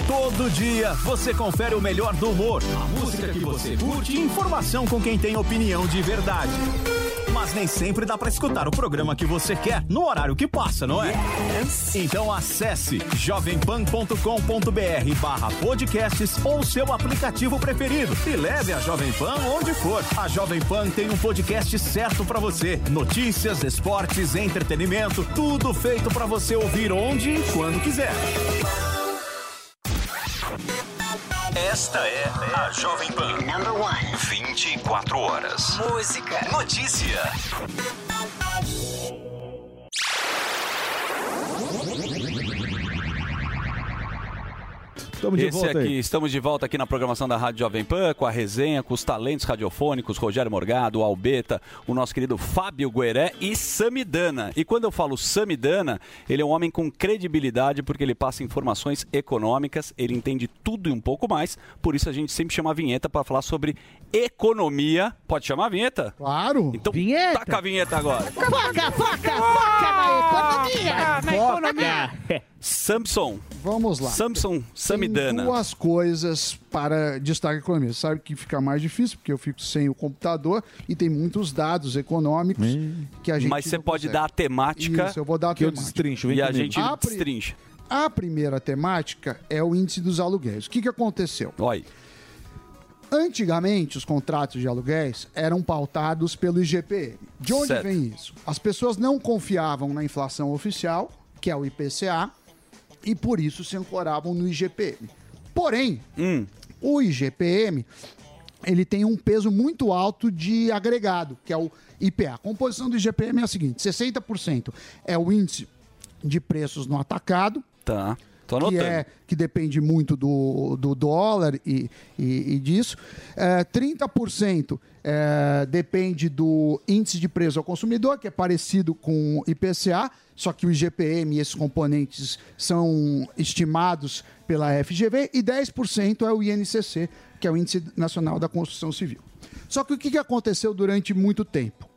Todo dia você confere o melhor do humor, a música que você curte e informação com quem tem opinião de verdade. Mas nem sempre dá pra escutar o programa que você quer no horário que passa, não é? Então acesse jovempan.com.br barra podcasts ou seu aplicativo preferido e leve a Jovem Pan onde for. A Jovem Pan tem um podcast certo pra você. Notícias, esportes, entretenimento, tudo feito pra você ouvir onde e quando quiser. Esta é a Jovem Pan. Number one. 24 horas. Música. Notícia. Estamos de Esse volta aqui, aí. estamos de volta aqui na programação da Rádio Jovem Pan, com a resenha, com os talentos radiofônicos, Rogério Morgado, Albeta, o nosso querido Fábio Gueré e Samidana. E quando eu falo Samidana, ele é um homem com credibilidade, porque ele passa informações econômicas, ele entende tudo e um pouco mais, por isso a gente sempre chama a vinheta para falar sobre economia. Pode chamar a vinheta? Claro. Então, Vinheta. taca a vinheta agora. Foca, foca, foca na economia. Na economia. Samson. Vamos lá. Samson Tem Samidana. duas coisas para destaque economia. Você sabe que fica mais difícil, porque eu fico sem o computador e tem muitos dados econômicos que a gente Mas você pode consegue. dar a temática Isso, eu vou dar a que eu temática. destrincho, vem E a comigo. gente pri- destrincha. A primeira temática é o índice dos aluguéis. O que, que aconteceu? Olha. Antigamente, os contratos de aluguéis eram pautados pelo IGPM. De onde Certo. vem isso? As pessoas não confiavam na inflação oficial, que é o IPCA, e por isso se ancoravam no IGPM. Porém, Hum. o IGPM ele tem um peso muito alto de agregado, que é o IPA. A composição do IGPM é a seguinte: 60% é o índice de preços no atacado, Tá. Que, é, que depende muito do, do dólar e, e- e disso. É, 30% é, depende do índice de preço ao consumidor, que é parecido com o IPCA, só que o IGPM e esses componentes são estimados pela FGV, e 10% é o INCC, que é o Índice Nacional da Construção Civil. Só que o que aconteceu durante muito tempo?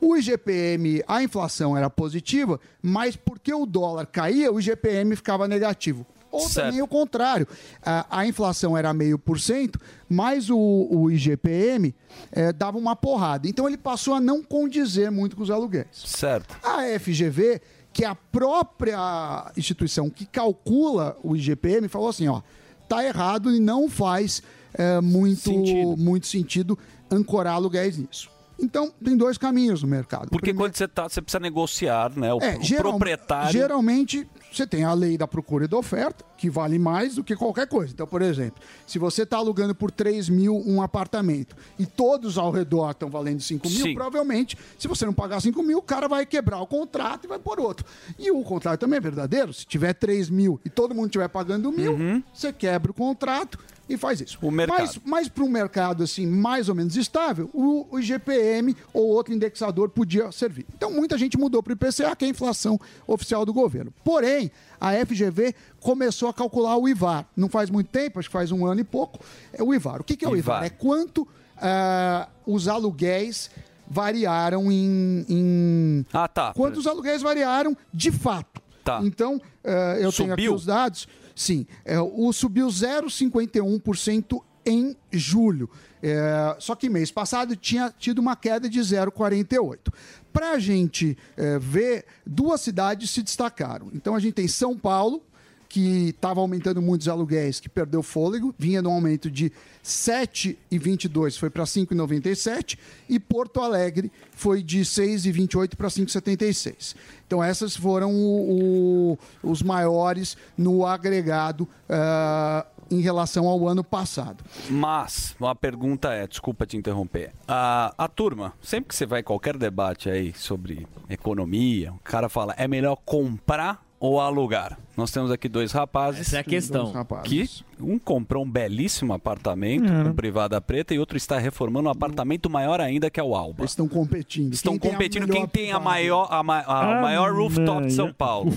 O IGPM, a inflação era positiva, mas porque o dólar caía, o IGPM ficava negativo. Ou também o contrário. A, a inflação era meio por cento, mas o, o IGPM eh, dava uma porrada. Então ele passou a não condizer muito com os aluguéis. Certo. A FGV, que é a própria instituição que calcula o IGPM, falou assim: ó, tá errado e não faz eh, muito, muito sentido ancorar aluguéis nisso. Então, tem dois caminhos no mercado. Porque quando você tá, você precisa negociar, né? O, É, o geral- proprietário. Geralmente, você tem a lei da procura e da oferta, que vale mais do que qualquer coisa. Então, por exemplo, se você está alugando por 3 mil um apartamento e todos ao redor estão valendo 5 mil, Sim. provavelmente, se você não pagar 5 mil, o cara vai quebrar o contrato e vai por outro. E o contrato também é verdadeiro. Se tiver 3 mil e todo mundo estiver pagando mil, você quebra o contrato e faz isso. O mercado. Mas, mas para um mercado assim mais ou menos estável, o, o IGPM ou outro indexador podia servir. Então muita gente mudou para o IPCA, que é a inflação oficial do governo. Porém, a FGV começou a calcular o IVAR. Não faz muito tempo, acho que faz um ano e pouco. É o IVAR. O que, que é o IVAR? IVAR. É quanto ah, os aluguéis variaram em, em... Ah, tá. Quanto os aluguéis variaram de fato. Tá. Então, eh, eu tenho aqui Subiu? os dados. Sim, é, o subiu 0,51% em julho. É, só que mês passado tinha tido uma queda de 0,48%. Para a gente é, ver, duas cidades se destacaram. Então a gente tem São Paulo, que estava aumentando muito os aluguéis, que perdeu fôlego, vinha num aumento de 7,22, foi para 5,97, e Porto Alegre foi de 6,28 para 5,76. Então essas foram o- o- os maiores no agregado ah, em relação ao ano passado. Mas, uma pergunta é, desculpa te interromper. A, a turma, sempre que você vai em qualquer debate aí sobre economia, o cara fala, é melhor comprar ou alugar? Nós temos aqui dois rapazes. Essa é a questão. Que um comprou um belíssimo apartamento É. com privada preta e outro está reformando um apartamento maior ainda que é o Alba. Eles estão competindo. Estão Quem tem a competindo melhor quem tem a maior, a, ma- a Ah, maior rooftop de São. Paulo.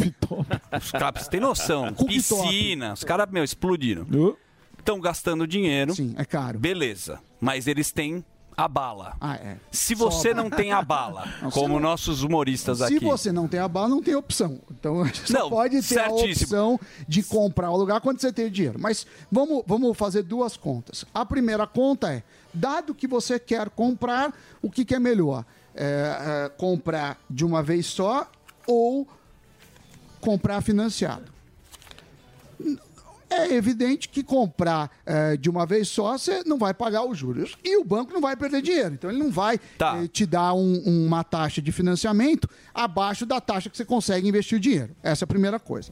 Os caras, tem noção? Piscina, os caras, meu, explodiram. Estão gastando dinheiro. Sim, é caro. Beleza. Mas eles têm a bala. Ah, é. Se você Sobra. não tem a bala, Não, se como não- nossos humoristas Se aqui. você não tem a bala, não tem opção. Então, você só Não, pode ter certíssimo. a opção de comprar o lugar quando você tem dinheiro. Mas vamos, vamos fazer duas contas. A primeira conta é, dado que você quer comprar, o que, que é melhor? É, é, comprar de uma vez só ou comprar financiado? É evidente que comprar eh, de uma vez só, você não vai pagar os juros. E o banco não vai perder dinheiro. Então, ele não vai eh, te dar um- uma taxa de financiamento abaixo da taxa que você consegue investir o dinheiro. Essa é a primeira coisa.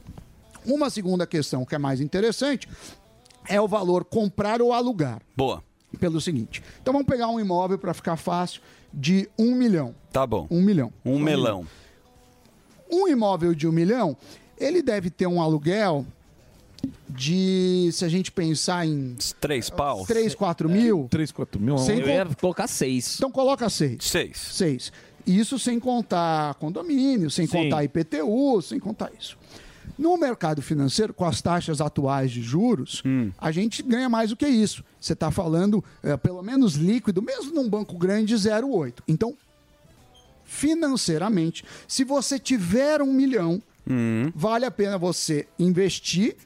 Uma segunda questão que é mais interessante é o valor comprar ou alugar. Boa. Pelo seguinte. Então, vamos pegar um imóvel para ficar fácil de um milhão. Tá bom. Um milhão. Um melão. Um imóvel de um milhão, ele deve ter um aluguel de, se a gente pensar em... Três pau? 3, 4 mil. 3, 4 mil. Sem Eu ia colocar seis. Então coloca seis. Seis. Seis. Isso sem contar condomínio, sem Sim. contar IPTU, sem contar isso. No mercado financeiro, com as taxas atuais de juros, a gente ganha mais do que isso. Você está falando, eh, pelo menos líquido, mesmo num banco grande, 0,8. Então, financeiramente, se você tiver um milhão, Hum. vale a pena você investir,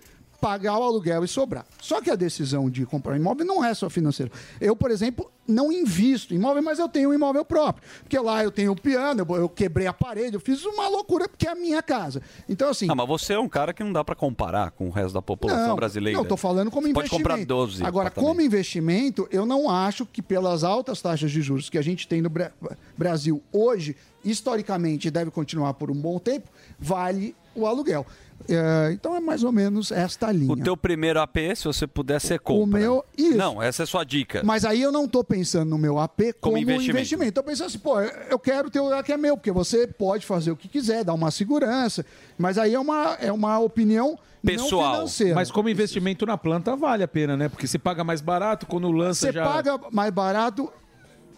pagar o aluguel e sobrar. Só que a decisão de comprar um imóvel não é só financeira. Eu, por exemplo, não invisto em imóvel, mas eu tenho um imóvel próprio. Porque lá eu tenho o piano, eu, eu quebrei a parede, eu fiz uma loucura porque é a minha casa. Então, assim. Ah, mas você é um cara que não dá pra comparar com o resto da população Não, brasileira. Não, tô falando como Você Pode investimento. comprar 12 Agora, como investimento, eu não acho que pelas altas taxas de juros que a gente tem no Bra- Brasil hoje, historicamente, deve continuar por um bom tempo, vale o aluguel. É, então é mais ou menos esta linha. O teu primeiro AP, se você puder, você compra. O meu, isso. Não, essa é a sua dica. Mas aí eu não tô pensando no meu AP como, investimento. investimento. Tô pensando assim, pô, eu quero ter o lugar que é meu, porque você pode fazer o que quiser, dar uma segurança. Mas aí é uma, é uma opinião não financeira. Mas como investimento na planta vale a pena, né? Porque você paga mais barato quando lança Você já. paga mais barato,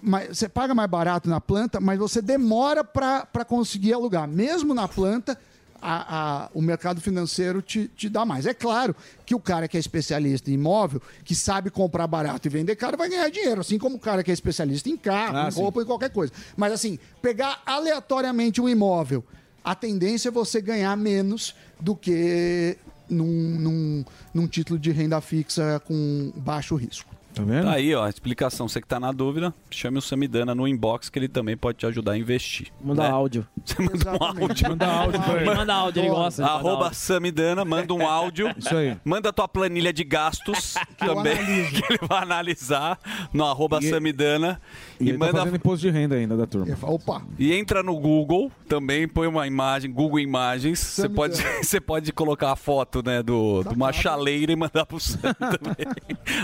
mas você paga mais barato na planta, mas você demora para conseguir alugar. Mesmo na planta, a- a- o mercado financeiro te, te dá mais. É claro que o cara que é especialista em imóvel, que sabe comprar barato e vender caro, vai ganhar dinheiro. Assim como o cara que é especialista em carro, Ah, em sim. roupa, em qualquer coisa. Mas assim, pegar aleatoriamente um imóvel, a tendência é você ganhar menos do que num, num, num título de renda fixa com baixo risco. Tá vendo? Tá aí, ó, a explicação. Você que tá na dúvida, chame o Samidana no inbox que ele também pode te ajudar a investir. Manda né? áudio. Você manda um áudio. Manda áudio pra ele. Manda áudio, ele gosta Arroba áudio. Samidana, manda um áudio. Isso aí. Manda tua planilha de gastos também, que ele vai analisar no arroba E- Samidana. E, E, tá manda fazendo imposto de renda ainda da turma. Opa! E entra no Google, também põe uma imagem, Google Imagens. Você pode, você pode colocar a foto né, do, de uma chaleira e mandar pro Sam também.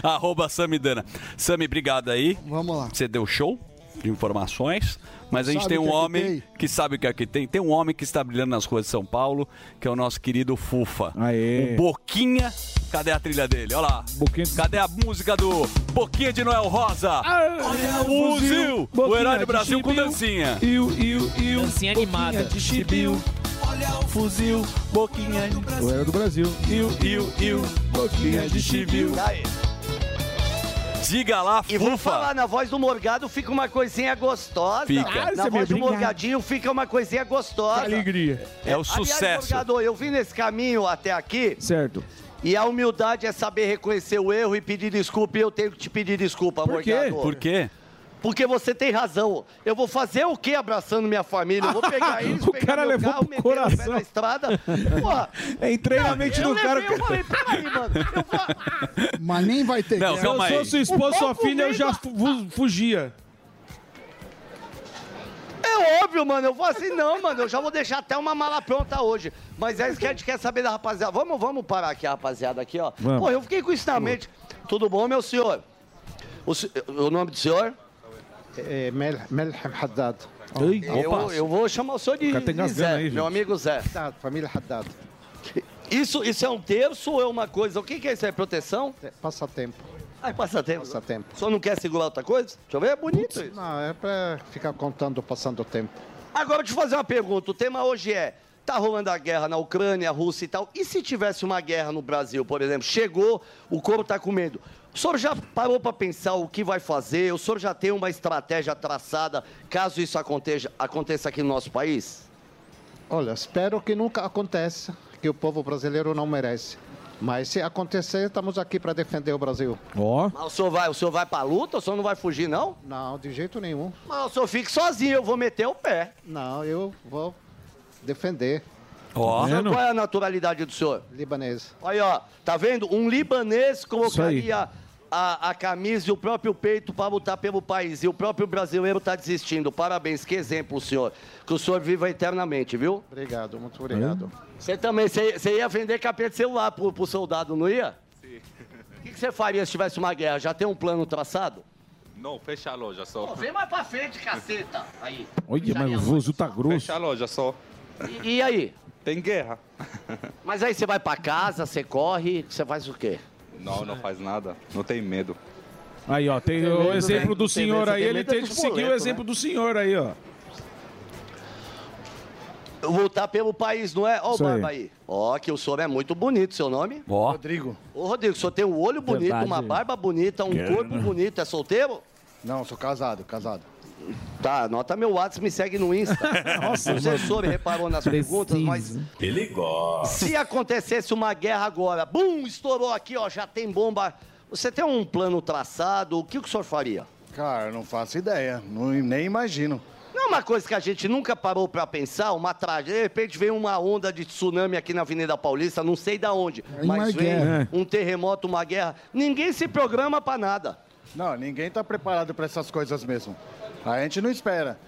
Arroba Samidana. Sami, obrigado aí. Vamos lá. Você deu show de informações. Mas a gente Sabe tem o um que é que homem tem? que sabe o que é que tem. Tem um homem que está brilhando nas ruas de São Paulo, que é o nosso querido Fufa. Aê. O Boquinha. Cadê a trilha dele? Olha lá. Cadê a música do Boquinha de Noel Rosa? Fuzil! O herói do Brasil com dancinha. Iu, iu, iu. Dancinha animada. de chibiu. Olha o fuzil, boquinha de... O era do Brasil. Iu, iu, iu, boquinha de chibio. Diga lá, E vou Fufa. falar, na voz do Morgado fica uma coisinha gostosa. Fica. Ah, Na você voz do. Morgadinho fica uma coisinha gostosa. Que alegria. É o Aliás, sucesso. Morgado, eu vim nesse caminho até aqui Certo. e a humildade é saber reconhecer o erro e pedir desculpa. E eu tenho que te pedir desculpa, Por quê? Morgado. Por quê? Porque você tem razão. Eu vou fazer o quê abraçando minha família? Eu vou pegar eles, O pegar cara meu levou carro, pro meter o pé coração. na estrada. Porra, É em treinamento eu do cara. eu falei, peraí, mano. Eu vou... Mas nem vai ter Não, guerra. Se eu calma sou aí. sua esposa, sua filha, eu já fugia. É óbvio, mano. Eu vou assim, não, mano. Eu já vou deixar até uma mala pronta hoje. Mas é isso que a gente quer saber da rapaziada. Vamos, vamos parar aqui, rapaziada, aqui, ó. Vamos. Pô, eu fiquei com isso na mente. Tudo bom, meu senhor? O, o nome do senhor? É, é, Mel, Melhem Haddad. Eu, eu, vou chamar o senhor de, de Zé, aí, meu amigo Zé. Haddad, família Haddad. Isso, isso é um terço ou é uma coisa? O que, que é isso? É proteção? É, passatempo. Ah, é passatempo. Passatempo. O senhor não quer segurar outra coisa? Deixa eu ver, é bonito Putz, isso. Não, é pra ficar contando, passando o tempo. Agora, deixa eu fazer uma pergunta. O tema hoje é tá rolando a guerra na Ucrânia, a Rússia e tal. E se tivesse uma guerra no Brasil, por exemplo? Chegou, o corpo tá com medo. O senhor já parou para pensar o que vai fazer? O senhor já tem uma estratégia traçada caso isso aconteça, aconteça aqui no nosso país? olha espero que nunca aconteça que o povo brasileiro não merece mas se acontecer estamos aqui para defender o Brasil Ó. Mas o senhor vai, o senhor vai pra luta? O senhor não vai fugir, não? não de jeito nenhum Mas o senhor fique sozinho, eu vou meter o pé. não eu vou defender Ó. O senhor, Vendo? qual é a naturalidade do senhor? libanês Aí, ó, tá vendo? Um libanês colocaria a, a camisa e o próprio peito para lutar pelo país. E o próprio brasileiro tá desistindo. Parabéns, que exemplo, senhor. Que o senhor viva eternamente, viu? obrigado muito obrigado Você também, você ia vender capeta de celular pro, pro soldado, não ia? Sim. O que você faria se tivesse uma guerra? Já tem um plano traçado? Não, fecha a loja só. Pô, vem mais pra frente, caceta. Aí. Olha, mas o vozu tá grosso. Fecha a loja só. E, e aí? Tem guerra. Mas aí você vai pra casa, você corre, você faz o quê? Não, não faz nada. Não tem medo. Aí, ó, tem o medo, exemplo né? do Tem senhor medo, aí, tem ele é tem que seguir o boletos, exemplo né? do senhor aí, ó. Lutar pelo país, não é? Ó o aí. barba aí. Ó, que o senhor é muito bonito, seu nome? Ó. Rodrigo Ô, Rodrigo, o senhor tem um olho bonito, Verdade. uma barba bonita, um Quero, corpo né? bonito. É solteiro? não sou casado casado Tá, anota meu WhatsApp, me segue no Insta. Nossa, o mano. assessor reparou nas perguntas, mas Ele gosta. se acontecesse uma guerra agora, bum, estourou aqui, ó, já tem bomba. Você tem um plano traçado, o que, o senhor faria? Cara, não faço ideia. Não, nem imagino. Não é uma coisa que a gente nunca parou pra pensar, uma tragédia. De repente vem uma onda de tsunami aqui na Avenida Paulista, não sei da onde, É mas vem guerra. um terremoto, uma guerra. Ninguém se programa pra nada. Não, ninguém tá preparado para essas coisas mesmo. A gente não espera.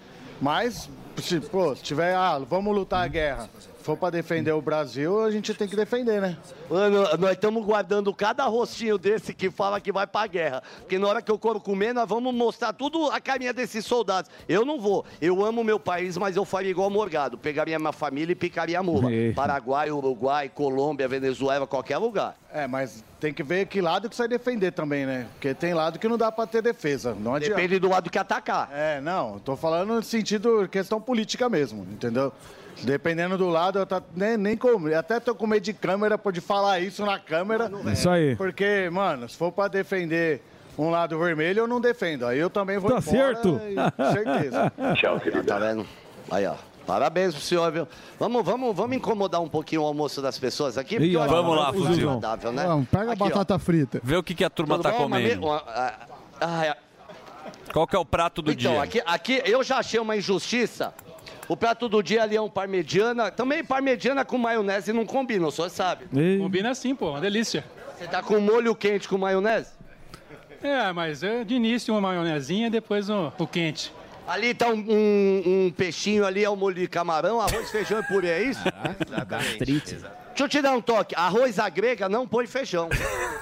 Mas, se, pô, se tiver, ah, vamos lutar a guerra. Se for para defender o Brasil, a gente tem que defender, né? Mano, nós estamos guardando cada rostinho desse que fala que vai pra guerra. Porque na hora que eu couro comer, nós vamos mostrar tudo a carinha desses soldados. Eu não vou. Eu amo meu país, mas eu faria igual Morgado. Pegaria minha família e picaria a mula. Paraguai, Uruguai, Colômbia, Venezuela, qualquer lugar. É, mas tem que ver que lado que você vai defender também, né? Porque tem lado que não dá para ter defesa. Não adianta. Depende do lado que atacar. É, não, tô falando no sentido questão política mesmo, entendeu? Dependendo do lado, eu tá, nem, nem com, até tô com medo de câmera, pode falar isso na câmera. Isso aí. Porque, mano, se for pra defender um lado vermelho, eu não defendo. Aí eu também vou Tá embora certo. e- certeza. Tchau, querido. Tá vendo? Aí, ó. Parabéns pro senhor, viu? Vamos, vamos, vamos incomodar um pouquinho o almoço das pessoas aqui? porque acho vamos lá, é Fuzil. né? Vamos, pega a Aqui, ó. batata frita. Vê o que, que a turma Tudo tá mami? comendo. Ah, é. Qual que é o prato do Então, dia? aqui, aqui eu já achei uma injustiça. O prato do dia ali é um parmegiana. Também parmegiana com maionese não combina, o senhor sabe. Combina sim, pô, uma delícia. Você tá com molho quente com maionese? É, mas é de início uma maionezinha, depois o, o quente. Ali tá um, um- um peixinho ali, é o molho de camarão, arroz, feijão e purê, é isso? Gastrite. Deixa eu te dar um toque. Arroz à grega não põe feijão.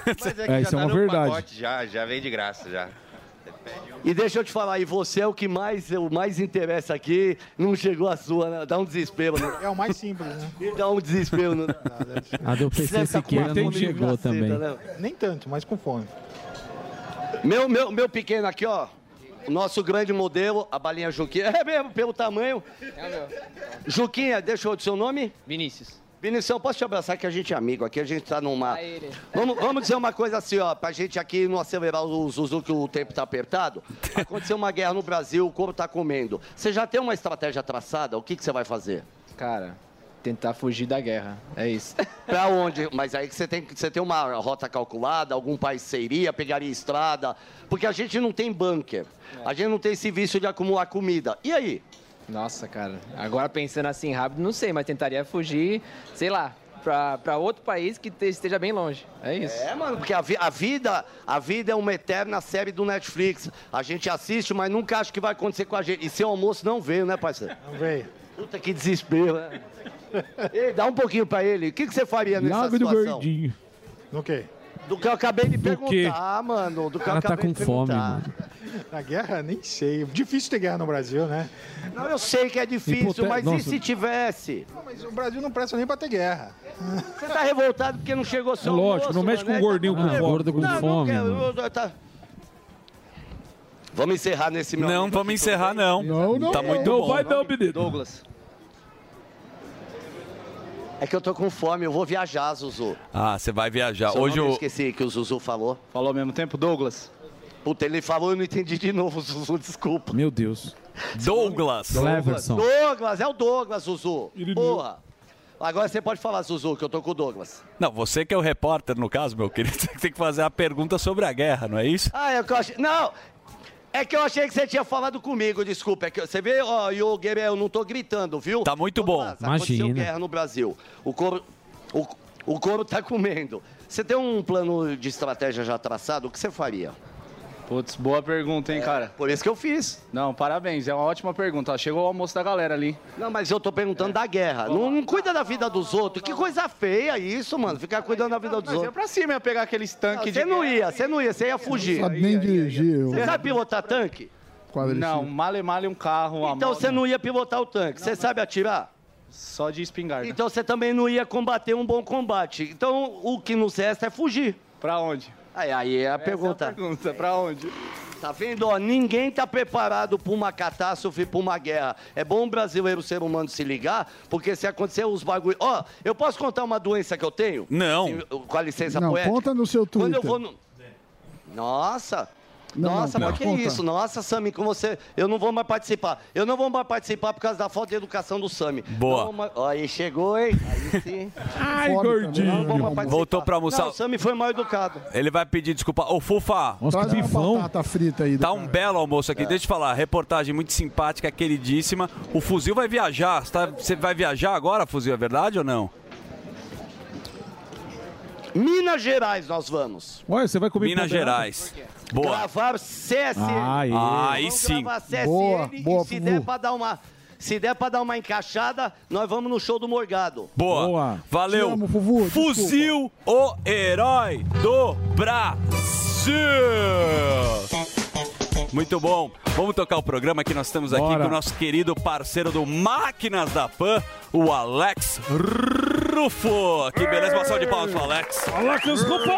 Mas É, isso é uma verdade. Já, já vem de graça, já. E deixa eu te falar, e você é o que mais, o mais interessa aqui, não chegou a sua, né? Dá um desespero, né? É o mais simples, né? Dá um desespero, né? A do PC tá Siqueira não chegou caceta, também. né? Nem tanto, mas com fome. Meu, meu, meu pequeno aqui, ó. O nosso grande modelo, a balinha Juquinha. É mesmo, pelo tamanho. Juquinha, deixa eu o seu nome? Vinícius. Vinícius, eu posso te abraçar que a gente é amigo aqui, a gente tá numa. Vamos, vamos dizer uma coisa assim, ó, pra gente aqui não acelerar o Zuzu que o tempo tá apertado. Aconteceu uma guerra no Brasil, o couro tá comendo. Você já tem uma estratégia traçada? O que, que você vai fazer? Cara, tentar fugir da guerra. É isso. Pra onde? Mas aí que você tem, você tem uma rota calculada, algum país seria, pegaria estrada. Porque a gente não tem bunker. A gente não tem esse vício de acumular comida. E aí? Nossa, cara. Agora pensando assim rápido, não sei, mas tentaria fugir, sei lá, pra, pra outro país que te- esteja bem longe. É isso. É, mano, porque a, vi- a vida, a vida é uma eterna série do Netflix. A gente assiste, mas nunca acha que vai acontecer com a gente. E seu almoço não veio, né, parceiro? Não veio. Puta que desespero, né? Ei, dá um pouquinho pra ele. O que, que você faria nessa Lago do situação? Verdinho. No quê? Do que eu acabei de quê? perguntar, mano. Do que eu acabei de perguntar. Na guerra, nem sei. Difícil ter guerra no Brasil, né? Não, eu sei que é difícil, Hipote- mas Nossa. e se tivesse? Não, mas o Brasil não presta nem pra ter guerra. Você tá revoltado porque não chegou seu É lógico, almoço, não mexe mano, com né? gordinho com Tá- fome. gordo com Não, não fome, quero, tá- Vamos encerrar nesse meu Não, vamos encerrar, não. Não, não. Tá muito Não bom. vai não, menino. Douglas. É que eu tô com fome, eu vou viajar, Zuzu. Ah, você vai viajar. Seu Hoje eu esqueci que o Zuzu falou. Falou ao mesmo tempo, Douglas? Puta, ele falou, eu não entendi de novo, Zuzu, desculpa. Meu Deus. Douglas. Cleverson. Douglas, é o Douglas, Zuzu. Porra. Agora você pode falar, Zuzu, que eu tô com o Douglas. Não, você que é o repórter, no caso, meu querido, você tem que fazer a pergunta sobre a guerra, não é isso? Ah, é que eu achei... Não! É que eu achei que você tinha falado comigo, desculpa. É que você vê, ó, Guerreiro, eu não tô gritando, viu? Tá muito bom. Aconteceu Imagina. guerra no Brasil. O couro, o, o couro tá comendo. Você tem um plano de estratégia já traçado? O que você faria? Putz, boa pergunta, hein, cara? Por isso que eu fiz. Não, parabéns, é uma ótima pergunta. Chegou o almoço da galera ali. Não, mas eu tô perguntando da guerra. Não, não cuida da vida dos outros. Que coisa feia isso, mano. Ficar cuidando da vida dos Mas ia outros. pra cima, ia pegar aqueles tanques Você de não guerra. ia, você não ia, você ia fugir. Sabe nem dirigir. Você sabe pilotar tanque? Não, male male um carro, uma Então você não ia pilotar o tanque. Você sabe atirar? Só de espingarda. Então você também não ia combater um bom combate. Então o que nos resta é fugir. Pra onde? Aí, aí é a pergunta. É a pergunta, pra onde? Tá vendo? Ó, ninguém tá preparado para uma catástrofe, para uma guerra. É bom o brasileiro, ser humano, se ligar, porque se acontecer os bagulho. Ó, eu posso contar uma doença que eu tenho? Não. Com a licença Não, poética? conta no seu Quando Twitter. eu vou no... Nossa! Nossa, não, mas que isso? Nossa, Sami, com você. Eu não vou mais participar. Eu não vou mais participar por causa da falta de educação do Sami. Boa. Não mais- Aí chegou, hein? Aí sim. Ai, Não gordinho. Voltou pra almoçar. Não, o Sami foi mal educado. Ele vai pedir desculpa. Ô, Fufa. Traz uma batata frita aí. Tá um belo almoço aqui. Deixa eu te falar. Reportagem muito simpática, queridíssima. O Fuzil vai viajar. Você, tá- você vai viajar agora, Fuzil? É verdade ou não? Minas Gerais nós vamos. Ué, você vai comer Minas? Gerais. Boa. Gravar CSN. Aí. Aí Vamos sim. gravar CSN Boa, e boa, se der pra dar uma... Se der pra dar uma encaixada, nós vamos no show do Morgado. Boa. Valeu. Te amo, Fuvu, Fuzil, o herói do Brasil. Muito bom. Vamos tocar o programa que nós estamos aqui Bora. com o nosso querido parceiro do Máquinas da Pan, o Alex Rufo. Que beleza, uma salva de palmas pro Alex. Alex Rufo!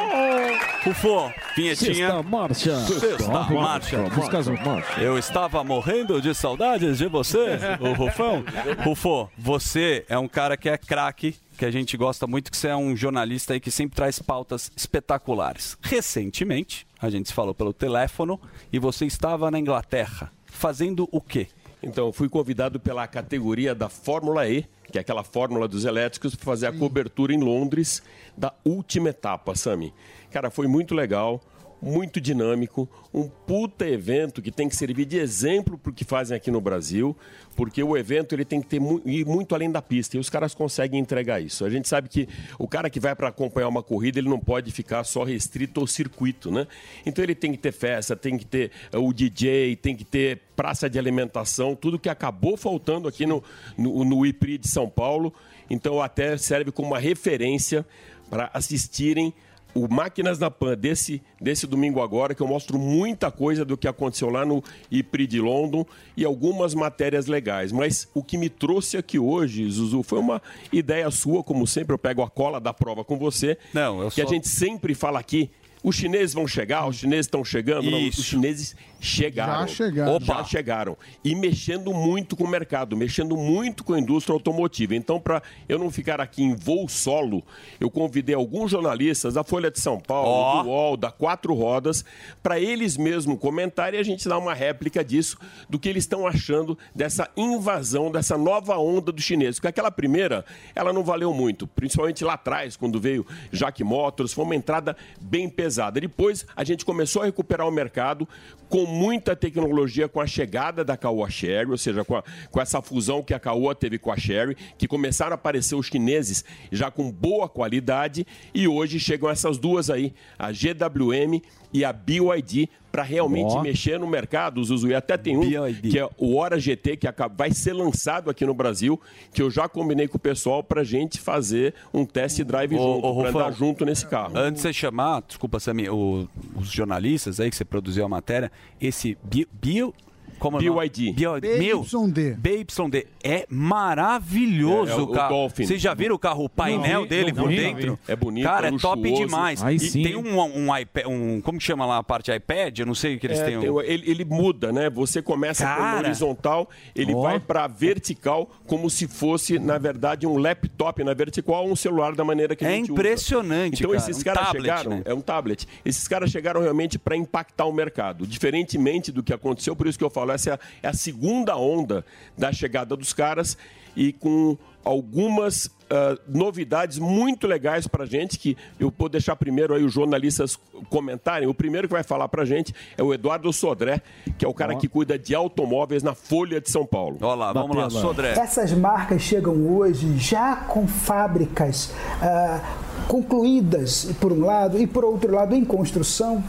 Rufo, vinhetinha. Sexta marcha. Sexta Marcha, marcha. marcha, marcha. Eu estava morrendo de saudades de você, o Rufão. Rufo, você é um cara que é craque, que a gente gosta muito, que você é um jornalista aí que sempre traz pautas espetaculares. Recentemente, a gente se falou pelo teléfono e você estava na Inglaterra. Fazendo o quê? Então, fui convidado pela categoria da Fórmula E, que é aquela fórmula dos elétricos, para fazer a cobertura em Londres da última etapa, Sami. Cara, foi muito legal, muito dinâmico, um puta evento que tem que servir de exemplo para o que fazem aqui no Brasil, porque o evento ele tem que ter ir muito além da pista e os caras conseguem entregar isso. A gente sabe que o cara que vai para acompanhar uma corrida, ele não pode ficar só restrito ao circuito, né? Então ele tem que ter festa, tem que ter eh, o DJ, tem que ter praça de alimentação, tudo que acabou faltando aqui no, no, no IPRI de São Paulo. Então até serve como uma referência para assistirem o Máquinas na Pan desse, desse domingo agora, que eu mostro muita coisa do que aconteceu lá no IPRI de London e algumas matérias legais. Mas o que me trouxe aqui hoje, Zuzu, foi uma ideia sua, como sempre, eu pego a cola da prova com você. Não, eu Que a gente sempre fala aqui. Os chineses vão chegar, os chineses estão chegando. Não, os chineses chegaram. Já chegaram. Já chegaram. E mexendo muito com o mercado, mexendo muito com a indústria automotiva. Então, para eu não ficar aqui em voo solo, eu convidei alguns jornalistas da Folha de São Paulo, Ó. do UOL, da Quatro Rodas, para eles mesmos comentarem e a gente dar uma réplica disso, do que eles estão achando dessa invasão, dessa nova onda dos chineses. Porque aquela primeira, ela não valeu muito, principalmente lá atrás, quando veio Jack Motors, foi uma entrada bem pesada. Depois a gente começou a recuperar o mercado com muita tecnologia com a chegada da Caoa Sherry, ou seja, com, a- com essa fusão que a Caoa teve com a Sherry, que começaram a aparecer os chineses já com boa qualidade e hoje chegam essas duas aí, a GWM e a BYD, para realmente Ó. mexer no mercado, Zuzu. E até tem um que é o Hora GT, que vai ser lançado aqui no Brasil, que eu já combinei com o pessoal para gente fazer um test drive Ô, junto, para andar junto nesse carro. Antes de você chamar, desculpa, Samir, o- os jornalistas aí que você produziu a matéria, esse bio... bio como é? BYD. Bio, meu, BYD. BYD. É maravilhoso É, é o- o Dolphin. Vocês já viram o carro, o painel Não dele não por dentro? não vi. É bonito, Cara, é é top demais. Aí e sim. tem um, um iPad, um, como que chama lá a parte iPad? Eu não sei o que eles É, têm. tem ele, ele muda, né? Você começa com Cara. horizontal, ele Ó. vai para vertical, como se fosse, na verdade, um laptop na vertical ou um celular da maneira que a É gente impressionante, Então cara. esses Um caras tablet, chegaram, né? é um tablet. Esses caras chegaram realmente para impactar o mercado, diferentemente do que aconteceu. Por isso que eu falo, essa é a, é a segunda onda da chegada dos caras e com algumas ah, novidades muito legais para gente que eu vou deixar primeiro aí os jornalistas comentarem. O primeiro que vai falar para gente é o Eduardo Sodré, que é o cara que cuida de automóveis na Folha de São Paulo. Olha lá, vamos lá, Sodré. Essas marcas chegam hoje já com fábricas ah, concluídas, por um lado, e por outro lado, em construção,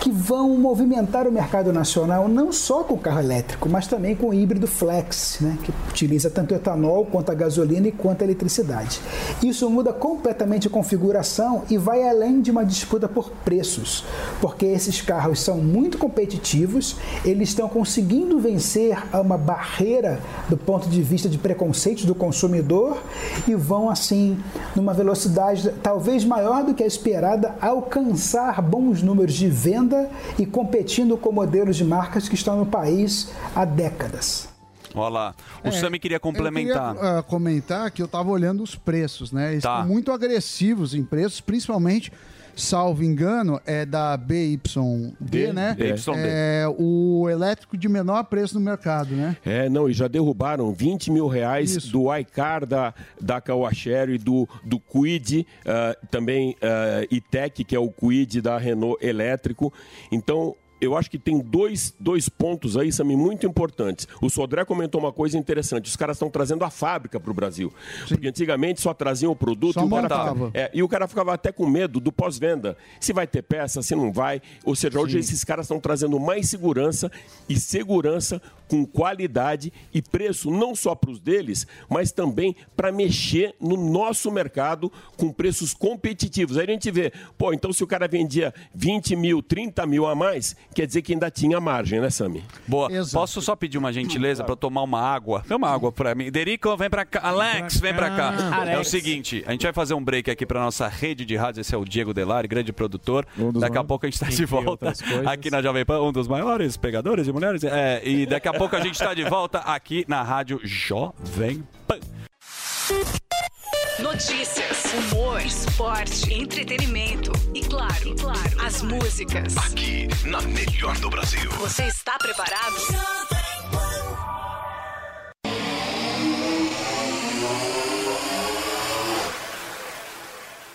que vão movimentar o mercado nacional não só com o carro elétrico, mas também com o híbrido flex, né, que utiliza tanto etanol quanto a gasolina e quanto a eletricidade. Isso muda completamente a configuração e vai além de uma disputa por preços, porque esses carros são muito competitivos, eles estão conseguindo vencer uma barreira do ponto de vista de preconceitos do consumidor e vão assim numa velocidade talvez maior do que a esperada alcançar bons números de venda e competindo com modelos de marcas que estão no país há décadas. Olha lá. O É, Sami queria complementar. Eu queria, ah, comentar que eu estava olhando os preços, né? Eles Tá. estão muito agressivos em preços, principalmente salvo engano, é da BYD, D, né? BYD. É o elétrico de menor preço no mercado, né? É, não, e já derrubaram 20 mil reais do iCar da, da Kawasher, do, do Quid, ah, também uh, ITEC, que é o Quid da Renault elétrico. Então, eu acho que tem dois, dois pontos aí, Sami, muito importantes. O Sodré comentou uma coisa interessante: os caras estão trazendo a fábrica para o Brasil. Porque antigamente só traziam o produto Só e o, cara ficava, é, e o cara ficava até com medo do pós-venda. Se vai ter peça, se não vai. Ou seja, hoje esses caras estão trazendo mais segurança e segurança com qualidade e preço, não só para os deles, mas também para mexer no nosso mercado com preços competitivos. Aí a gente vê, pô, então se o cara vendia 20 mil, 30 mil a mais, quer dizer que ainda tinha margem, né, Sami? Boa. Posso só pedir uma gentileza para tomar uma água? Dê uma água para mim. Derico, vem para cá. Alex, vem para cá. É o seguinte, a gente vai fazer um break aqui para nossa rede de rádio. Esse é o Diego Delari, grande produtor. Daqui a pouco a gente está de volta aqui na Jovem Pan, um dos maiores pegadores de mulheres. É, e daqui a pouco a gente está de volta aqui na rádio Jovem Pan. Notícias, humor, esporte, entretenimento e claro, e claro, as músicas. Aqui, na melhor do Brasil. Você está preparado?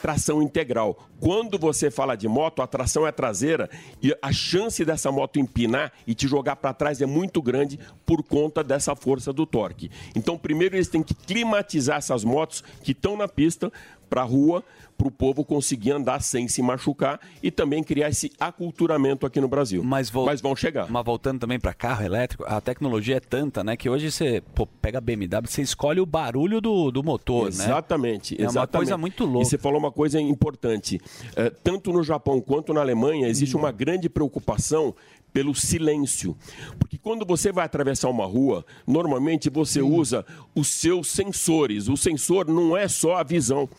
tração integral. Quando você fala de moto, a tração é traseira e a chance dessa moto empinar e te jogar para trás é muito grande por conta dessa força do torque. Então, primeiro eles têm que climatizar essas motos que estão na pista para a rua, para o povo conseguir andar sem se machucar e também criar esse aculturamento aqui no Brasil. Mas, vão chegar. Mas voltando também para carro elétrico, a tecnologia é tanta, né, que hoje você pô, pega a BMW, você escolhe o barulho do, do motor, né? Exatamente, É uma coisa muito louca. E você falou uma coisa importante. Eh, tanto no Japão quanto na Alemanha existe Hum. uma grande preocupação pelo silêncio. Porque quando você vai atravessar uma rua, normalmente você usa os seus sensores. O sensor não é só a visão,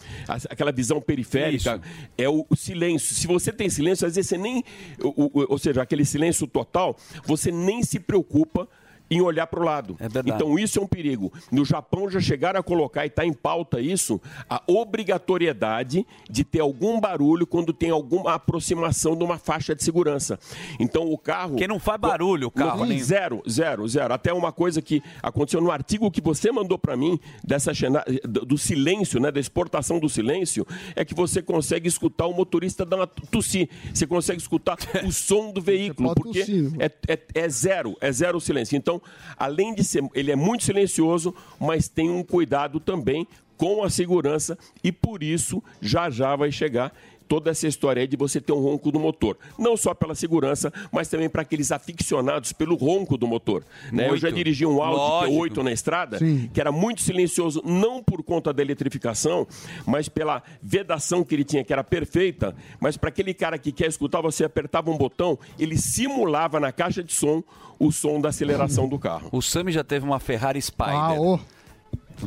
aquela visão periférica, é o, silêncio. Se você tem silêncio, às vezes você nem. ou seja, aquele silêncio total, você nem se preocupa em olhar para o lado. verdade. Então isso é um perigo. No Japão já chegaram a colocar, e está em pauta isso, a obrigatoriedade de ter algum barulho quando tem alguma aproximação de uma faixa de segurança. Então o carro... Que não faz barulho o carro, Não, nem- Zero, zero, zero. Até uma coisa que aconteceu no artigo que você mandou para mim, dessa chena- do silêncio, né, da exportação do silêncio, é que você consegue escutar o motorista dar uma tossir. Você consegue escutar o som do veículo, porque tossir, é, é- é zero, é zero o silêncio. Então, além de ser, ele é muito silencioso, mas tem um cuidado também com a segurança e por isso já já vai chegar toda essa história aí de você ter um ronco do motor. Não só pela segurança, mas também para aqueles aficionados pelo ronco do motor. né? Eu já dirigi um Audi Lógico. Q8 na estrada, Sim. que era muito silencioso, não por conta da eletrificação, mas pela vedação que ele tinha, que era perfeita. Mas para aquele cara que quer escutar, você apertava um botão, ele simulava na caixa de som o som da aceleração do carro. O Sami já teve uma Ferrari Spider. Ah, ô.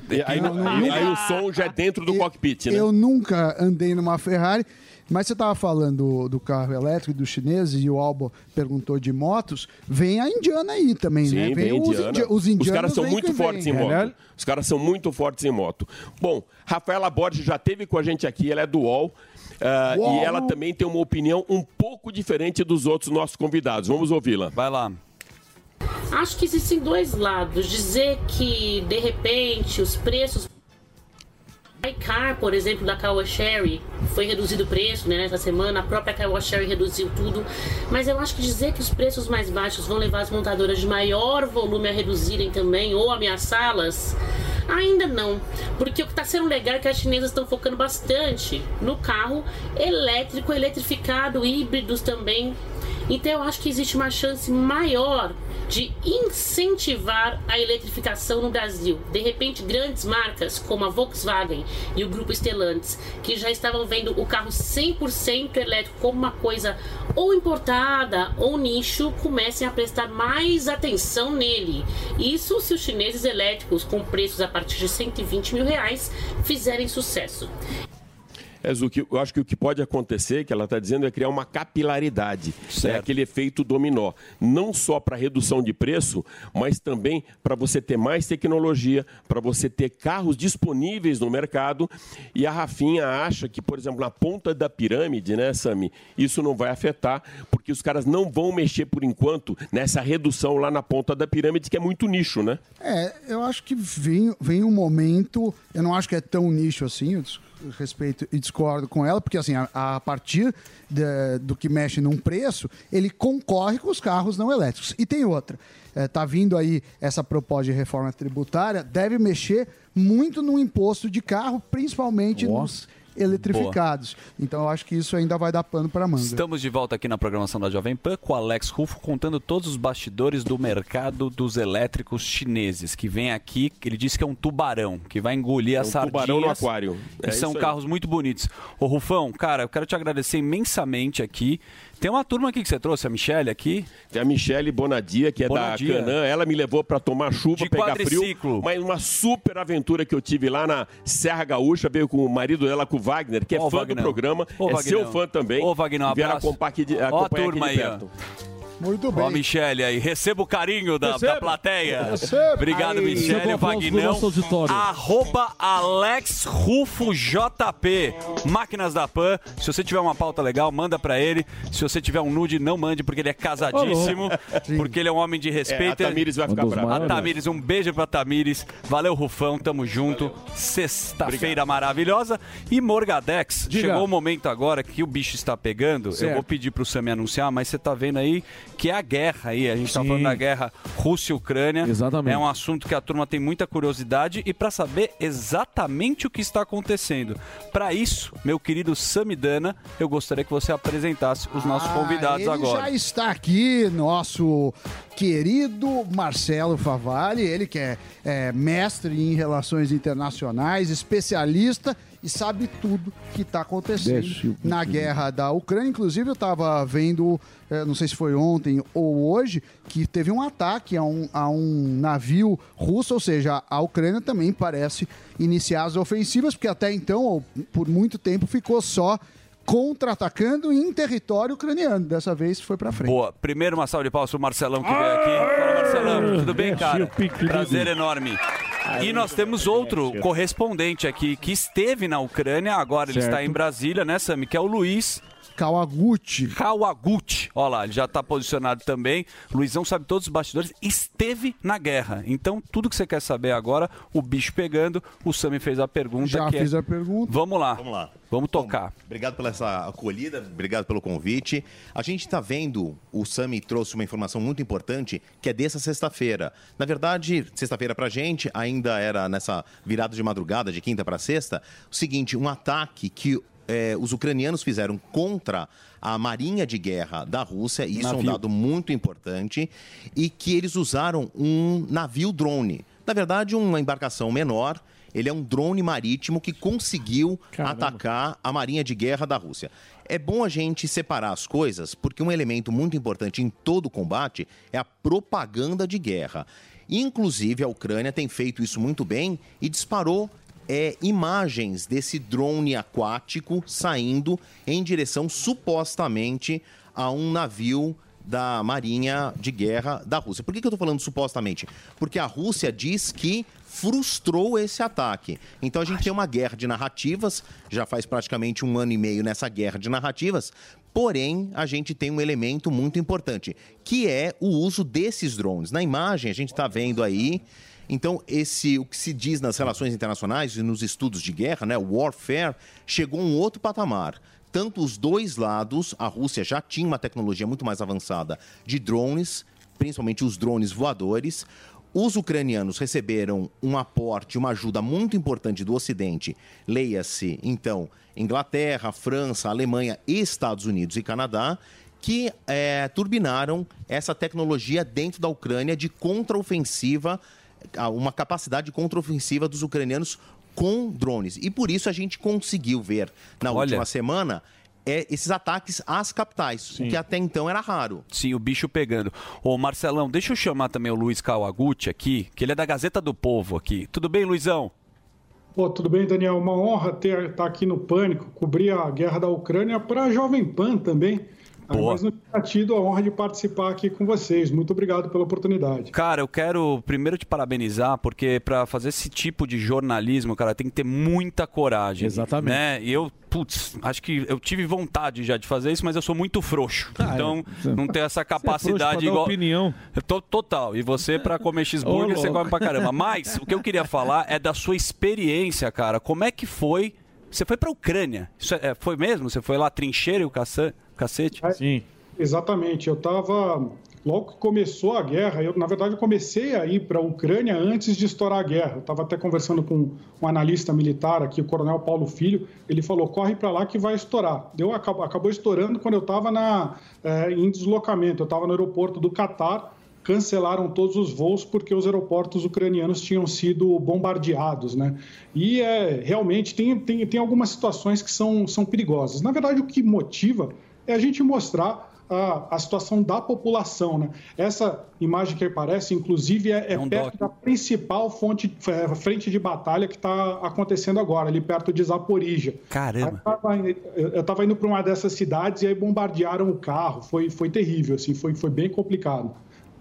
E aí, aí- aí o som já é dentro do cockpit, né? Eu nunca andei numa Ferrari, mas você estava falando do, carro elétrico dos chineses e o Albo perguntou de motos. Vem a indiana aí também, Sim, né? vem os, indiana. indi- os indianos. Os caras são muito fortes em vêm. moto. Os caras são muito fortes em moto. Bom, Rafaela Borges já teve com a gente aqui, ela é do UOL. UOL. e ela também tem uma opinião um pouco diferente dos outros nossos convidados. Vamos ouvi-la. Vai lá. Acho que existem dois lados. Dizer que, de repente, os preços. iCar, por exemplo, da Kawasherry, foi reduzido o preço né, nessa semana, a própria Kawasherry reduziu tudo. Mas eu acho que dizer que os preços mais baixos vão levar as montadoras de maior volume a reduzirem também ou ameaçá-las, ainda não. Porque o que está sendo legal é que as chinesas estão focando bastante no carro elétrico, eletrificado, híbridos também. Então eu acho que existe uma chance maior de incentivar a eletrificação no Brasil. De repente, grandes marcas como a Volkswagen e o grupo Stellantis, que já estavam vendo o carro 100% elétrico como uma coisa ou importada ou nicho, comecem a prestar mais atenção nele. Isso se os chineses elétricos com preços a partir de 120 mil reais fizerem sucesso. É, Zuki, eu acho que o que pode acontecer, que ela está dizendo, é criar uma capilaridade. É aquele efeito dominó. Não só para redução de preço, mas também para você ter mais tecnologia, para você ter carros disponíveis no mercado. E a Rafinha acha que, por exemplo, na ponta da pirâmide, né, Sami, isso não vai afetar, porque os caras não vão mexer por enquanto nessa redução lá na ponta da pirâmide, que é muito nicho, né? É, eu acho que vem, vem um momento, eu não acho que é tão nicho assim, eu respeito e discordo com ela, porque assim, a, a partir de- do que mexe num preço, ele concorre com os carros não elétricos. E tem outra, é, tá vindo aí essa proposta de reforma tributária, deve mexer muito no imposto de carro, principalmente nos eletrificados. Então eu acho que isso ainda vai dar pano para manga. Estamos de volta aqui na programação da Jovem Pan com o Alex Rufo contando todos os bastidores do mercado dos elétricos chineses, que vem aqui, ele disse que é um tubarão, que vai engolir É as um sardinhas. tubarão no aquário. E É são carros muito bonitos. Ô Rufão, cara, eu quero te agradecer imensamente aqui. Tem uma turma aqui que você trouxe, a Michelle aqui. Tem a Michelle Bonadia, que é Bonadia. da Canã. Ela me levou para tomar chuva, De pegar quadriciclo. frio. Mas uma super aventura que eu tive lá na Serra Gaúcha. Veio com o marido dela, com o Wagner, que é fã Wagner. do programa. É Wagner. seu fã também. Ô, Wagner, um Vieram abraço. acompanhar aqui de, a turma aqui de aí, ó. Muito Ó, a Michele aí, receba o carinho da, da plateia. Receba. Obrigado, Aí. Michele, Vagnão. Arroba Alex Rufo JP. Máquinas da Pan. Se você tiver uma pauta legal, manda pra ele. Se você tiver um nude, não mande, porque ele é casadíssimo. Porque ele é um homem de respeito. É, a Tamires vai ficar Um brava. A. Tamires, um beijo pra Tamires. Valeu, Rufão, tamo junto. Sexta-feira maravilhosa. E Morgadex, Diga. chegou o momento agora que o bicho está pegando. Eu Certo. vou pedir pro Sam me anunciar, mas você tá vendo aí que é a guerra aí. A gente tá Sim. falando da guerra Rússia e Ucrânia. Exatamente. É um assunto que a turma tem muita curiosidade e para saber exatamente o que está acontecendo. Para isso, meu querido Samidana, eu gostaria que você apresentasse os nossos convidados Ah, ele agora. já está aqui, nosso querido Marcelo Favalli, ele que é, é, mestre em relações internacionais, especialista e sabe tudo que está acontecendo na guerra da Ucrânia. Inclusive, eu estava vendo, eh, não sei se foi ontem ou hoje, que teve um ataque a um, a um navio russo, ou seja, a Ucrânia também parece iniciar as ofensivas, porque até então, ou por muito tempo, ficou só contra-atacando em território ucraniano. Dessa vez foi para frente. Boa. Primeiro uma salva de palmas pro Marcelão que veio aqui. Fala, Marcelão. Tudo bem, cara? Prazer enorme. E nós temos outro correspondente aqui que esteve na Ucrânia, agora ele Certo. está em Brasília, né, Sami? Que é o Luiz. Kawaguchi. Kawaguchi. Olha lá, ele já está posicionado também. Luizão sabe todos os bastidores. Esteve na guerra. Então, tudo que você quer saber agora, o bicho pegando, o Sami fez a pergunta. Já que é- fiz a pergunta. Vamos lá. Vamos lá. Vamos tocar. Obrigado pela essa acolhida, obrigado pelo convite. A gente está vendo, o Sami trouxe uma informação muito importante, que é dessa sexta-feira. Na verdade, sexta-feira pra gente, ainda era nessa virada de madrugada, de quinta para sexta, o seguinte, um ataque que eh, os ucranianos fizeram contra a marinha de guerra da Rússia, e isso é um Navio. dado muito importante, e que eles usaram um navio drone. Na verdade, uma embarcação menor, ele é um drone marítimo que conseguiu atacar a marinha de guerra da Rússia. É bom a gente separar as coisas, porque um elemento muito importante em todo combate é a propaganda de guerra. Inclusive, a Ucrânia tem feito isso muito bem e disparou é, imagens desse drone aquático saindo em direção supostamente a um navio da Marinha de Guerra da Rússia. Por que, que eu estou falando supostamente? Porque a Rússia diz que frustrou esse ataque. Então a gente tem uma guerra de narrativas, já faz praticamente um ano e meio nessa guerra de narrativas, porém a gente tem um elemento muito importante, que é o uso desses drones. Na imagem a gente está vendo aí então, esse o que se diz nas relações internacionais e nos estudos de guerra, né, warfare, chegou a um outro patamar. Tanto os dois lados, a Rússia já tinha uma tecnologia muito mais avançada de drones, principalmente os drones voadores. Os ucranianos receberam um aporte, uma ajuda muito importante do Ocidente. Leia-se, então, Inglaterra, França, Alemanha, Estados Unidos e Canadá, que eh, turbinaram essa tecnologia dentro da Ucrânia de contraofensiva a- uma capacidade de contraofensiva dos ucranianos com drones. E por isso a gente conseguiu ver na Olha. última semana é, esses ataques às capitais, o que até então era raro. Sim, o bicho pegando. Ô, Marcelão, deixa eu chamar também o Luiz Kawaguchi aqui, que ele é da Gazeta do Povo aqui. Tudo bem, Luizão? Pô, tudo bem, Daniel? Uma honra ter estar aqui no Pânico, cobrir a guerra da Ucrânia para a Jovem Pan também. Boa. Mas não tinha tido a honra de participar aqui com vocês. Muito obrigado pela oportunidade. Cara, eu quero primeiro te parabenizar, porque pra fazer esse tipo de jornalismo, cara, tem que ter muita coragem. Exatamente. Né? E eu, putz, acho que eu tive vontade já de fazer isso, mas eu sou muito frouxo. Ah, é. então, Você- não tenho essa Você é capacidade dar igual. opinião. Tô- total. E você, pra comer cheeseburger, Ô, você come pra caramba. Mas, o que eu queria falar é da sua experiência, cara. Como é que foi? Você foi pra Ucrânia. Isso é- foi mesmo? Você foi lá, trincheira e o caça- cacete? Sim. Exatamente. Eu estava. Logo que começou a guerra, eu, na verdade, eu comecei a ir para a Ucrânia antes de estourar a guerra. Eu estava até conversando com um analista militar aqui, o Coronel Paulo Filho. Ele falou: corre para lá que vai estourar. Deu, acabou, acabou estourando quando eu estava eh, em deslocamento. Eu estava no aeroporto do Catar. Cancelaram todos os voos porque os aeroportos ucranianos tinham sido bombardeados, né? E é, realmente tem, tem, tem algumas situações que são, são perigosas. Na verdade, o que motiva é a gente mostrar a, a situação da população. Né? Essa imagem que aparece, inclusive, é, é um perto da principal fonte, é, frente de batalha que está acontecendo agora, ali perto de Zaporizhia. Caramba! Eu estava indo para uma dessas cidades e aí bombardearam o carro. Foi, foi terrível, assim, foi, foi bem complicado.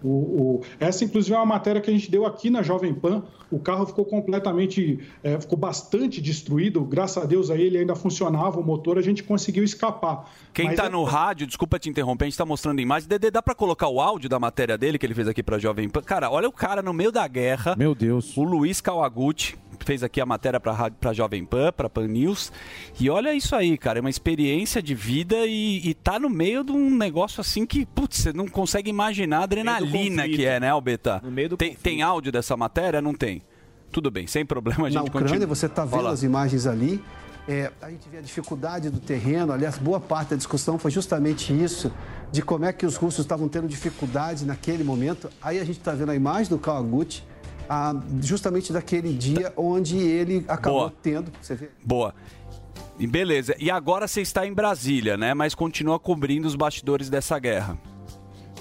O, o- essa, inclusive, é uma matéria que a gente deu aqui na Jovem Pan. O carro ficou completamente, é, ficou bastante destruído. Graças a Deus aí ele ainda funcionava, o motor, a gente conseguiu escapar. Quem Mas tá é- no rádio, desculpa te interromper, a gente tá mostrando imagem. Dedê, dá pra colocar o áudio da matéria dele que ele fez aqui pra Jovem Pan? Cara, olha o cara no meio da guerra. Meu Deus. O Luiz Kawaguchi fez aqui a matéria pra Jovem Pan, pra Pan News. E olha isso aí, cara, é uma experiência de vida e, e tá no meio de um negócio assim que, putz, você não consegue imaginar a adrenalina que é, né, Albeta? tem, tem áudio dessa matéria? Não tem. Tudo bem, sem problema, a gente Na Ucrânia, continua. você está vendo Fala. as imagens ali. É, a gente vê a dificuldade do terreno. Aliás, boa parte da discussão foi justamente isso, de como é que os russos estavam tendo dificuldade naquele momento. Aí a gente está vendo a imagem do Kawaguchi, ah, justamente daquele dia onde ele acabou Boa. tendo. Você vê? Boa. E beleza. E agora você está em Brasília, né? Mas continua cobrindo os bastidores dessa guerra.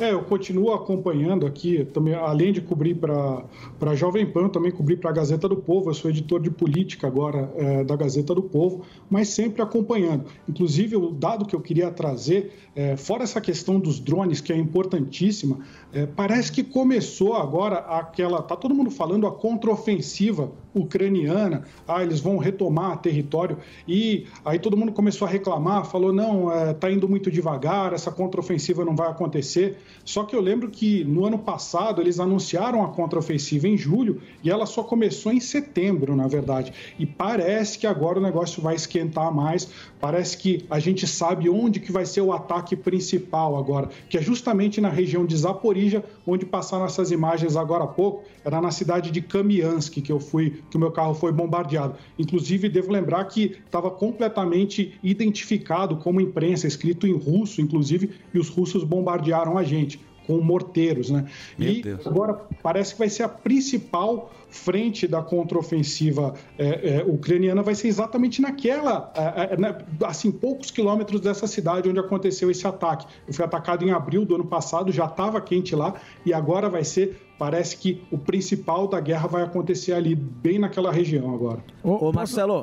É, eu continuo acompanhando aqui, também, além de cobrir para a Jovem Pan, também cobri para a Gazeta do Povo. Eu sou editor de política agora é, da Gazeta do Povo, mas sempre acompanhando. Inclusive, o dado que eu queria trazer, é, fora essa questão dos drones, que é importantíssima, é, parece que começou agora aquela. Tá todo mundo falando a contraofensiva ucraniana, ah, eles vão retomar território, e aí todo mundo começou a reclamar, falou, não, é, tá indo muito devagar, essa contraofensiva não vai acontecer. Só que eu lembro que no ano passado eles anunciaram a contraofensiva em julho e ela só começou em setembro, na verdade. E parece que agora o negócio vai esquentar mais, parece que a gente sabe onde que vai ser o ataque principal agora, que é justamente na região de Zaporizhia, onde passaram essas imagens agora há pouco, era na cidade de Kamiansk que eu fui, que o meu carro foi bombardeado. Inclusive, devo lembrar que estava completamente identificado como imprensa, escrito em russo, inclusive, e os russos bombardearam a gente com morteiros, né? Meu e Deus. agora parece que vai ser a principal frente da contraofensiva é, é, ucraniana vai ser exatamente naquela, é, é, né, assim, poucos quilômetros dessa cidade onde aconteceu esse ataque. Eu fui atacado em abril do ano passado, já estava quente lá e agora vai ser, parece que o principal da guerra vai acontecer ali, bem naquela região agora. Ô, Marcelo.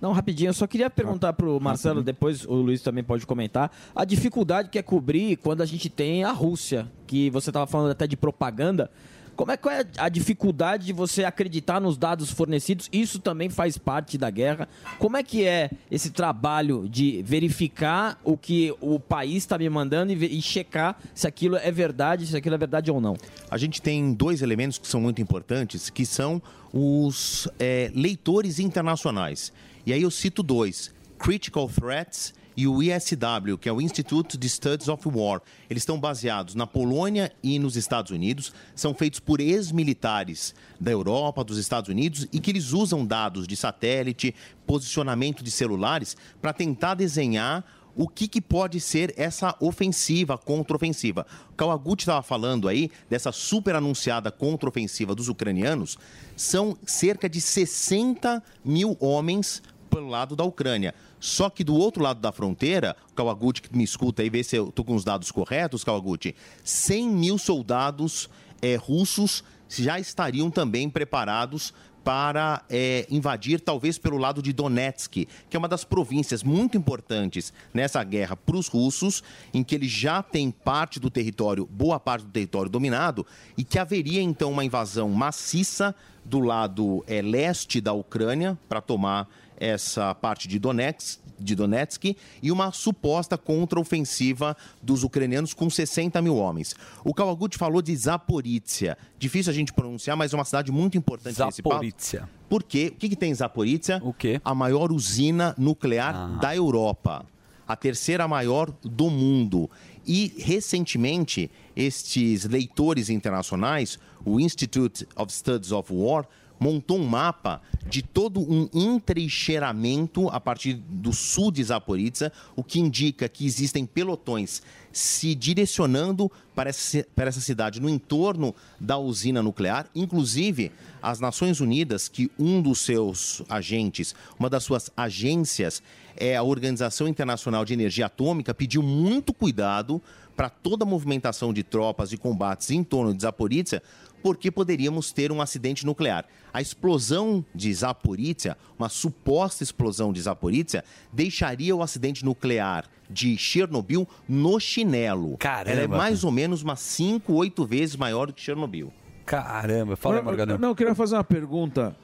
Não, rapidinho, eu só queria perguntar pro Marcelo, depois o Luiz também pode comentar, a dificuldade que é cobrir quando a gente tem a Rússia, que você estava falando até de propaganda. Como é que é a dificuldade de você acreditar nos dados fornecidos? Isso também faz parte da guerra. Como é que é esse trabalho de verificar o que o país está me mandando e, e checar se aquilo é verdade, se aquilo é verdade ou não? A gente tem dois elementos que são muito importantes, que são os é, leitores internacionais. E aí eu cito dois: Critical Threats e o ISW, que é o Institute de Studies of War. Eles estão baseados na Polônia e nos Estados Unidos, são feitos por ex-militares da Europa, dos Estados Unidos, e que eles usam dados de satélite, posicionamento de celulares, para tentar desenhar o que, que pode ser essa ofensiva, contraofensiva. Kawaguchi estava falando aí dessa super anunciada contraofensiva dos ucranianos. São cerca de 60 mil homens pelo lado da Ucrânia. Só que do outro lado da fronteira, o Kawaguchi que me escuta aí, vê se eu estou com os dados corretos, Kawaguchi, 100 mil soldados eh, russos já estariam também preparados para é, invadir, talvez pelo lado de Donetsk, que é uma das províncias muito importantes nessa guerra para os russos, em que ele já tem parte do território, boa parte do território dominado, e que haveria então uma invasão maciça do lado é, leste da Ucrânia para tomar essa parte de Donetsk, de Donetsk e uma suposta contraofensiva dos ucranianos com 60 mil homens. O Kawaguchi falou de Zaporizhia. Difícil a gente pronunciar, mas é uma cidade muito importante nesse. Zaporizhia. Por quê? O que, que tem em Zaporizhia? O quê? A maior usina nuclear da Europa. A terceira maior do mundo. E, recentemente, estes leitores internacionais, o Institute of Studies of War, montou um mapa de todo um entrincheiramento a partir do sul de Zaporizhia, o que indica que existem pelotões se direcionando para essa cidade no entorno da usina nuclear. Inclusive, as Nações Unidas, que um dos seus agentes, uma das suas agências, é a Organização Internacional de Energia Atômica, pediu muito cuidado para toda a movimentação de tropas e combates em torno de Zaporizhia, porque poderíamos ter um acidente nuclear. A explosão de Zaporizhia, uma suposta explosão de Zaporizhia, deixaria o acidente nuclear de Chernobyl no chinelo. Caramba. Ela é mais ou menos umas 5, 8 vezes maior do que Chernobyl. Caramba, fala, Não, Morgadão. Não, eu queria fazer uma pergunta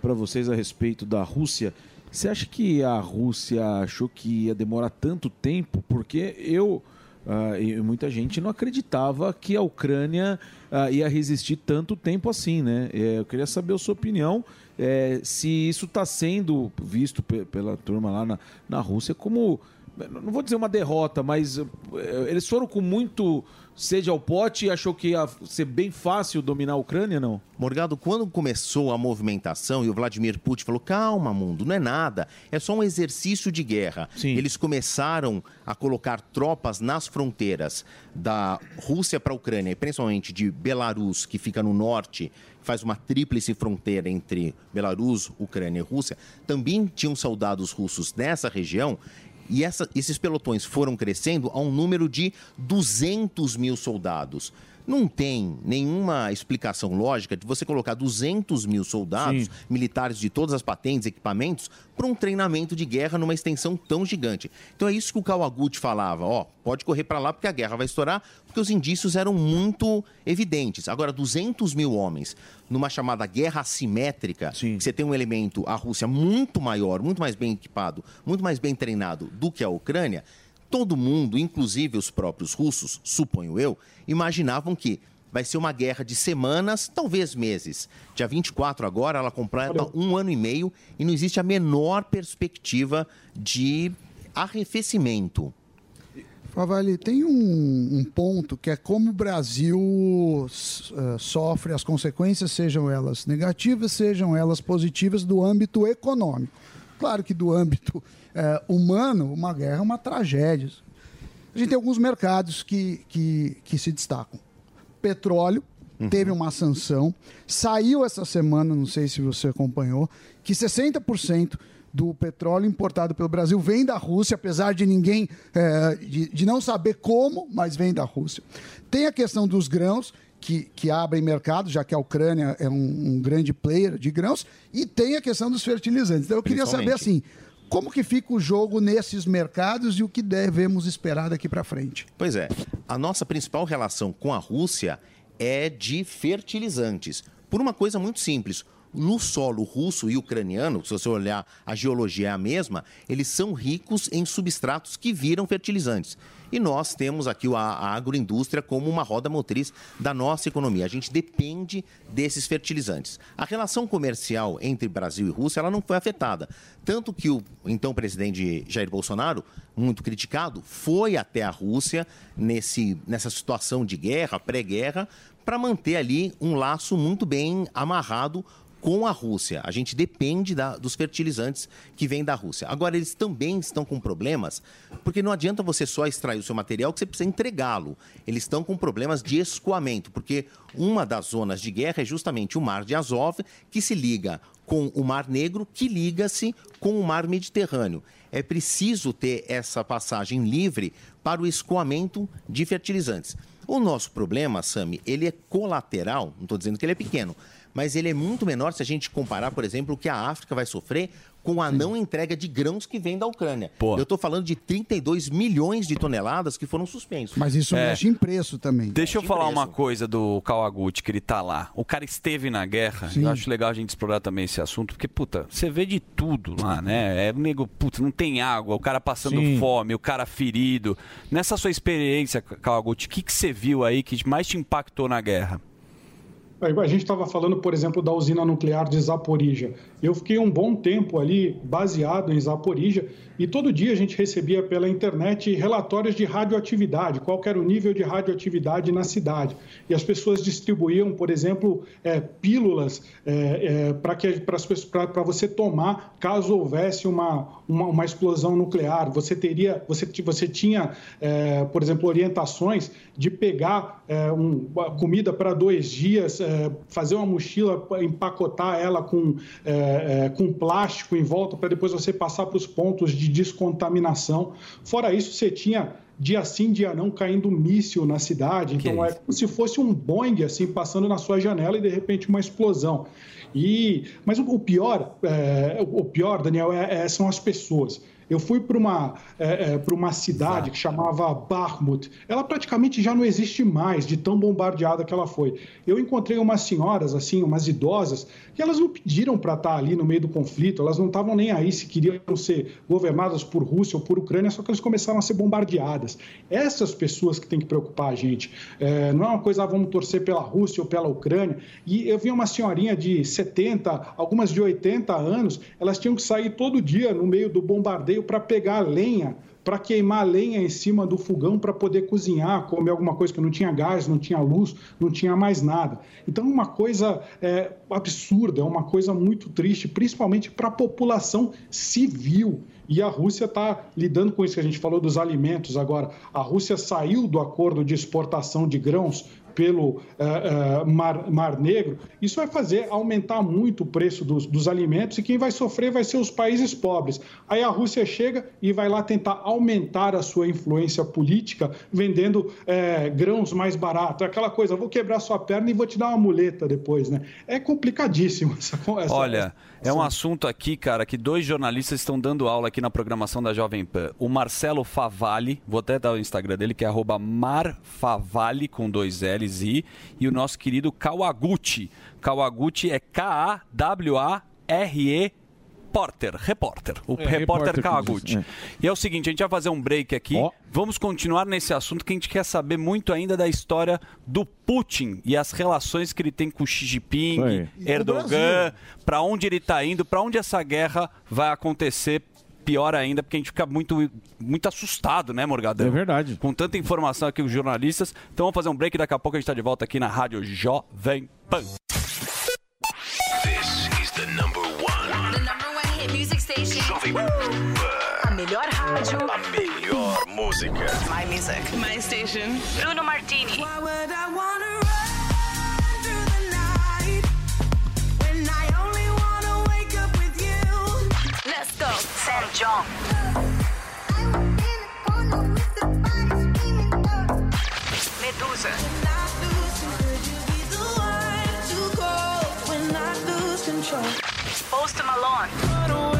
para vocês a respeito da Rússia. Você acha que a Rússia achou que ia demorar tanto tempo? Porque eu ah, e muita gente não acreditava que a Ucrânia ah, ia resistir tanto tempo assim, né? É, eu queria saber a sua opinião é, se isso está sendo visto pe- pela turma lá na, na Rússia como não vou dizer uma derrota, mas eh, eles foram com muito sede ao pote e achou que ia ser bem fácil dominar a Ucrânia, não? Morgado, quando começou a movimentação e o Vladimir Putin falou: calma, mundo, não é nada, é só um exercício de guerra. Eles começaram a colocar tropas nas fronteiras da Rússia para a Ucrânia, principalmente de Belarus, que fica no norte, faz uma tríplice fronteira entre Belarus, Ucrânia e Rússia. Também tinham soldados russos nessa região. E essa- esses pelotões foram crescendo a um número de 200 mil soldados. Não tem nenhuma explicação lógica de você colocar 200 mil soldados, militares de todas as patentes, equipamentos, para um treinamento de guerra numa extensão tão gigante. Então é isso que o Kawaguchi falava, ó, pode correr para lá porque a guerra vai estourar, porque os indícios eram muito evidentes. Agora, 200 mil homens numa chamada guerra assimétrica, que você tem um elemento, a Rússia, muito maior, muito mais bem equipado, muito mais bem treinado do que a Ucrânia, todo mundo, inclusive os próprios russos, suponho eu, imaginavam que vai ser uma guerra de semanas, talvez meses. Dia 24 agora, ela completa um ano e meio e não existe a menor perspectiva de arrefecimento. Favali, tem um, um ponto que é como o Brasil eh, sofre as consequências, sejam elas negativas, sejam elas positivas, do âmbito econômico. Claro que do âmbito eh, humano, uma guerra é uma tragédia. A gente tem alguns mercados que, que, que se destacam. Petróleo, teve uma sanção. Saiu essa semana, não sei se você acompanhou, que 60% do petróleo importado pelo Brasil vem da Rússia, apesar de ninguém, eh, de, de não saber como, mas vem da Rússia. Tem a questão dos grãos, que, que abrem mercado, já que a Ucrânia é um, um grande player de grãos, e tem a questão dos fertilizantes. Então eu queria saber assim, como que fica o jogo nesses mercados e o que devemos esperar daqui para frente? Pois é, a nossa principal relação com a Rússia é de fertilizantes. Por uma coisa muito simples. No solo russo e ucraniano, se você olhar a geologia é a mesma, eles são ricos em substratos que viram fertilizantes. E nós temos aqui a, a agroindústria como uma roda motriz da nossa economia. A gente depende desses fertilizantes. A relação comercial entre Brasil e Rússia ela não foi afetada. Tanto que o então presidente Jair Bolsonaro, muito criticado, foi até a Rússia nesse, nessa situação de guerra, pré-guerra, para manter ali um laço muito bem amarrado com a Rússia. A gente depende da- dos fertilizantes que vêm da Rússia. Agora, eles também estão com problemas, porque não adianta você só extrair o seu material que você precisa entregá-lo. Eles estão com problemas de escoamento, porque uma das zonas de guerra é justamente o Mar de Azov, que se liga com o Mar Negro, que liga-se com o Mar Mediterrâneo. É preciso ter essa passagem livre para o escoamento de fertilizantes. O nosso problema, Sami, ele é colateral, não estou dizendo que ele é pequeno, mas ele é muito menor se a gente comparar, por exemplo, o que a África vai sofrer com a não entrega de grãos que vem da Ucrânia. Eu estou falando de 32 milhões de toneladas que foram suspensos. Mas isso É. mexe em preço também. Deixa eu falar uma coisa do Kawaguchi, que ele tá lá. O cara esteve na guerra. Eu acho legal a gente explorar também esse assunto, porque, puta, você vê de tudo lá, né? É o nego, puta, não tem água, o cara passando Sim. fome, o cara ferido. Nessa sua experiência, Kawaguchi, o que, que você viu aí que mais te impactou na guerra? A gente estava falando, por exemplo, da usina nuclear de Zaporizhia. Eu fiquei um bom tempo ali baseado em Zaporizhia e todo dia a gente recebia pela internet relatórios de radioatividade, qual era o nível de radioatividade na cidade. E as pessoas distribuíam, por exemplo, eh, pílulas para você tomar caso houvesse uma, uma, uma explosão nuclear. Você teria, você, você tinha, eh, por exemplo, orientações de pegar eh, um- comida para dois dias, eh, fazer uma mochila, empacotar ela com, eh, eh, com plástico em volta para depois você passar para os pontos de descontaminação. Fora isso, você tinha dia sim, dia não, caindo um míssil na cidade. Então é como se fosse um Boeing assim passando na sua janela e de repente uma explosão. E mas o, o pior, é, o pior, Daniel, é- é- são as pessoas. Eu fui para uma, é, é, uma cidade que chamava Bakhmut. Ela praticamente já não existe mais, de tão bombardeada que ela foi. Eu encontrei umas senhoras, assim, umas idosas, que elas não pediram para estar ali no meio do conflito, elas não estavam nem aí se queriam ser governadas por Rússia ou por Ucrânia, só que elas começaram a ser bombardeadas. Essas pessoas que tem que preocupar a gente. É, não é uma coisa, ah, vamos torcer pela Rússia ou pela Ucrânia. E eu vi uma senhorinha de 70, algumas de 80 anos, elas tinham que sair todo dia no meio do bombardeio para pegar lenha para queimar lenha em cima do fogão para poder cozinhar, comer alguma coisa que não tinha gás, não tinha luz, não tinha mais nada. Então, uma coisa é, absurda, é uma coisa muito triste, principalmente para a população civil. E a Rússia está lidando com isso que a gente falou dos alimentos agora. A Rússia saiu do acordo de exportação de grãos pelo eh, eh, Mar, Mar Negro, isso vai fazer aumentar muito o preço dos, dos alimentos e quem vai sofrer vai ser os países pobres. Aí a Rússia chega e vai lá tentar aumentar a sua influência política vendendo eh, grãos mais baratos. É aquela coisa, vou quebrar sua perna e vou te dar uma muleta depois, né? É complicadíssimo essa, essa Olha, é um assunto aqui, cara, que dois jornalistas estão dando aula aqui na programação da Jovem Pan. O Marcelo Favalli, vou até dar o Instagram dele, que é arroba marfavalli, com dois L's I, e o nosso querido Kawaguchi. Kawaguchi é K-A-W-A-R-E Porter, repórter. O É, repórter repórter Kawaguchi. é. E é o seguinte, a gente vai fazer um break aqui. Vamos continuar nesse assunto que a gente quer saber muito ainda da história do Putin e as relações que ele tem com Xi Jinping, Erdogan, para onde ele está indo, para onde essa guerra vai acontecer. Pior ainda, porque a gente fica muito, muito assustado, né, Morgadão? É verdade. Com tanta informação aqui os jornalistas. Então vamos fazer um break e daqui a pouco a gente está de volta aqui na Rádio Jovem Pan. Station. Jovem Pan. A melhor rádio. A melhor música. My music. My station. Bruno Martini. Why would I wanna run through the night when I only wanna wake up with you? Let's go. Sam John. Medusa. Post Malone.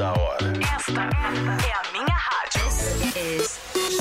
Toda hora. Esta é a minha rádio. This is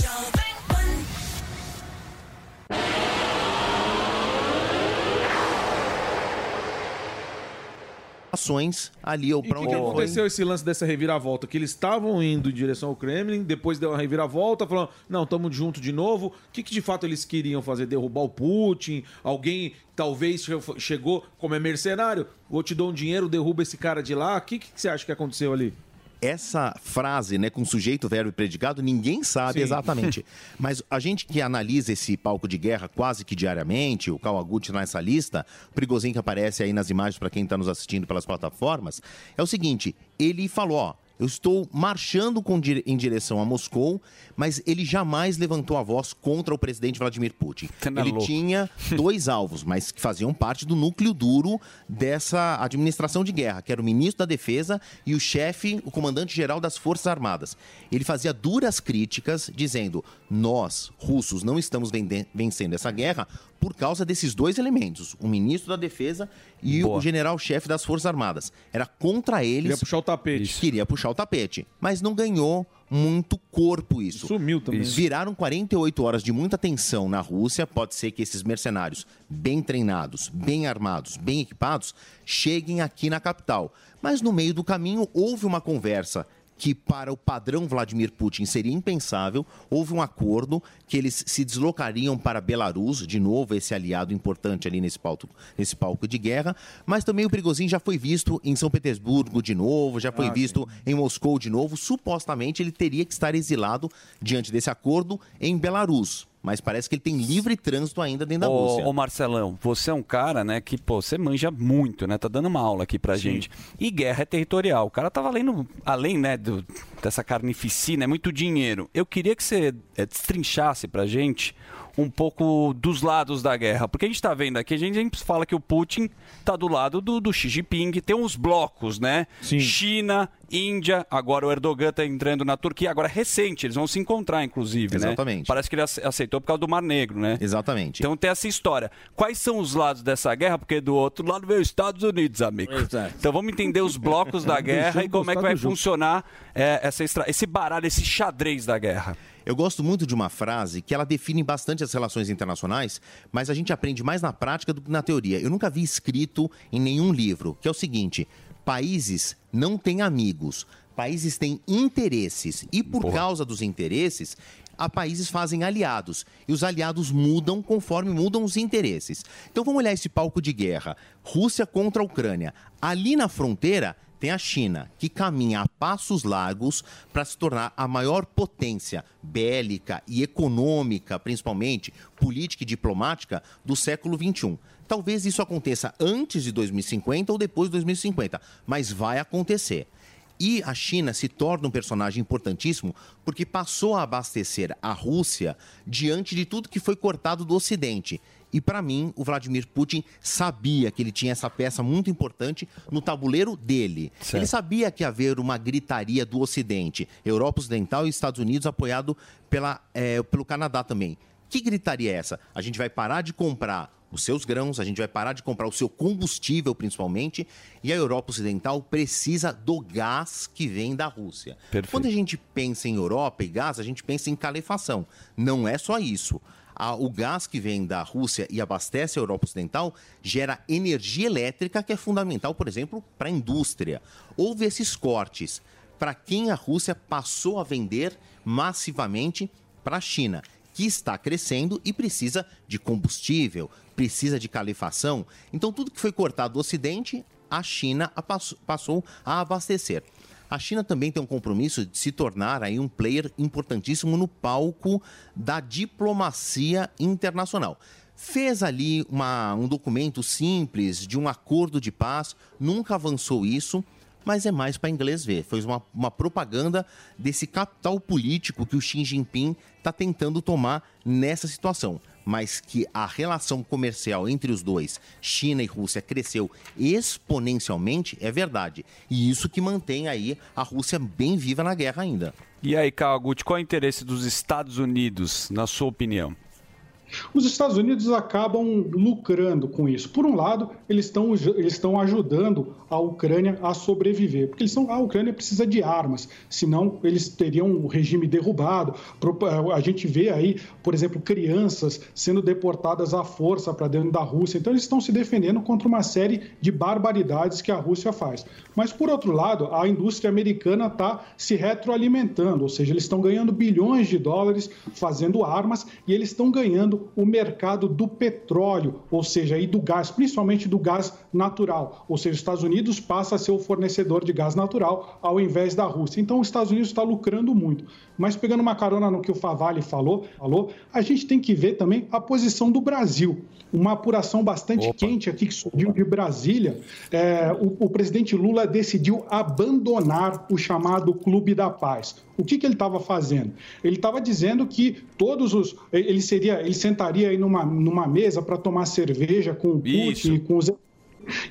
Ações ali ou o para que, onde que foi. aconteceu esse lance dessa reviravolta? Que eles estavam indo em direção ao Kremlin, depois deu uma reviravolta, falando, não, estamos junto de novo. O que, que de fato eles queriam fazer? Derrubar o Putin? Alguém talvez che- chegou, como é mercenário, vou te dar um dinheiro, derruba esse cara de lá. O que, que você acha que aconteceu ali? Essa frase, né, com sujeito, verbo e predicado, ninguém sabe Sim. exatamente. Mas a gente que analisa esse palco de guerra quase que diariamente, o Kawaguchi nessa lista, o Prigozhin que aparece aí nas imagens para quem está nos assistindo pelas plataformas, é o seguinte, ele falou, ó, Eu estou marchando com dire- em direção a Moscou, mas ele jamais levantou a voz contra o presidente Vladimir Putin. é Ele louco. tinha dois alvos, mas que faziam parte do núcleo duro dessa administração de guerra, que era o ministro da Defesa e o chefe, o comandante-geral das Forças Armadas. Ele fazia duras críticas, dizendo: nós, russos, não estamos vencendo essa guerra por causa desses dois elementos, o ministro da Defesa e o general-chefe das Forças Armadas. Era contra eles. Queria puxar o tapete. Queria puxar o tapete, mas não ganhou muito corpo isso. Sumiu também. Viraram 48 horas de muita tensão na Rússia. Pode ser que esses mercenários, bem treinados, bem armados, bem equipados, cheguem aqui na capital. Mas no meio do caminho houve uma conversa que para o padrão Vladimir Putin seria impensável. Houve um acordo que eles se deslocariam para Belarus, de novo esse aliado importante ali nesse palco, nesse palco de guerra. Mas também o Prigozhin já foi visto em São Petersburgo de novo, já foi Ah, visto em Moscou de novo. Supostamente ele teria que estar exilado diante desse acordo em Belarus. Mas parece que ele tem livre trânsito ainda dentro da Rússia. Ô, ô, Marcelão, você é um cara, né, que, pô, você manja muito, né? Tá dando uma aula aqui pra gente. E guerra é territorial. O cara tá valendo, além, né, do- dessa carnificina, é muito dinheiro. Eu queria que você é, destrinchasse pra gente um pouco dos lados da guerra. Porque a gente tá vendo aqui, a gente, gente fala que o Putin tá do lado do, do Xi Jinping, tem uns blocos, né? China, Índia, agora o Erdogan tá entrando na Turquia, agora é recente, eles vão se encontrar, inclusive, né? Exatamente. Parece que ele ace- aceitou por causa do Mar Negro, né? Exatamente. Então tem essa história. Quais são os lados dessa guerra? Porque do outro lado veio os Estados Unidos, amigo. Então vamos entender os blocos da guerra e como é que vai funcionar é, essa esse baralho, esse xadrez da guerra. Eu gosto muito de uma frase que ela define bastante as relações internacionais, mas a gente aprende mais na prática do que na teoria. Eu nunca vi escrito em nenhum livro, que é o seguinte: países não têm amigos, países têm interesses. E por causa dos interesses, a países fazem aliados. E os aliados mudam conforme mudam os interesses. Então vamos olhar esse palco de guerra: Rússia contra a Ucrânia. Ali na fronteira tem a China, que caminha a passos largos para se tornar a maior potência bélica e econômica, principalmente política e diplomática, do século XXI. Talvez isso aconteça antes de 2050 ou depois de 2050, mas vai acontecer. E a China se torna um personagem importantíssimo porque passou a abastecer a Rússia diante de tudo que foi cortado do Ocidente. E para mim, o Vladimir Putin sabia que ele tinha essa peça muito importante no tabuleiro dele. Certo. Ele sabia que ia haver uma gritaria do Ocidente, Europa Ocidental e Estados Unidos apoiado pela, eh, pelo Canadá também. Que gritaria é essa? A gente vai parar de comprar os seus grãos, a gente vai parar de comprar o seu combustível, principalmente, e a Europa Ocidental precisa do gás que vem da Rússia. Perfeito. Quando a gente pensa em Europa e gás, a gente pensa em calefação. Não é só isso. A- o gás que vem da Rússia e abastece a Europa Ocidental gera energia elétrica que é fundamental, por exemplo, para a indústria. Houve esses cortes para quem a Rússia passou a vender massivamente para a China, que está crescendo e precisa de combustível, precisa de calefação. Então, tudo que foi cortado do Ocidente, a China passou a abastecer. A China também tem um compromisso de se tornar aí um player importantíssimo no palco da diplomacia internacional. Fez ali uma- um documento simples de um acordo de paz, nunca avançou isso, mas é mais para inglês ver. Foi uma, uma propaganda desse capital político que o Xi Jinping está tentando tomar nessa situação. Mas que a relação comercial entre os dois, China e Rússia, cresceu exponencialmente, é verdade. E isso que mantém aí a Rússia bem viva na guerra ainda. E aí, Kawaguchi, qual é o interesse dos Estados Unidos, na sua opinião? Os Estados Unidos acabam lucrando com isso. Por um lado, eles estão, eles estão ajudando a Ucrânia a sobreviver, porque eles são, a Ucrânia precisa de armas, senão eles teriam o regime derrubado. Pro- A gente vê aí, por exemplo, crianças sendo deportadas à força para dentro da Rússia. Então, eles estão se defendendo contra uma série de barbaridades que a Rússia faz. Mas, por outro lado, a indústria americana está se retroalimentando, ou seja, eles estão ganhando bilhões de dólares fazendo armas e eles estão ganhando o mercado do petróleo, ou seja, e do gás, principalmente do gás natural. Ou seja, os Estados Unidos passa a ser o fornecedor de gás natural ao invés da Rússia. Então, os Estados Unidos está lucrando muito. Mas pegando uma carona no que o Favale falou, falou, a gente tem que ver também a posição do Brasil. Uma apuração bastante quente aqui que surgiu de Brasília. É, o, o presidente Lula decidiu abandonar o chamado Clube da Paz. O que, que ele estava fazendo? Ele estava dizendo que todos os. Ele seria, ele sentaria aí numa, numa mesa para tomar cerveja com o Putin e com os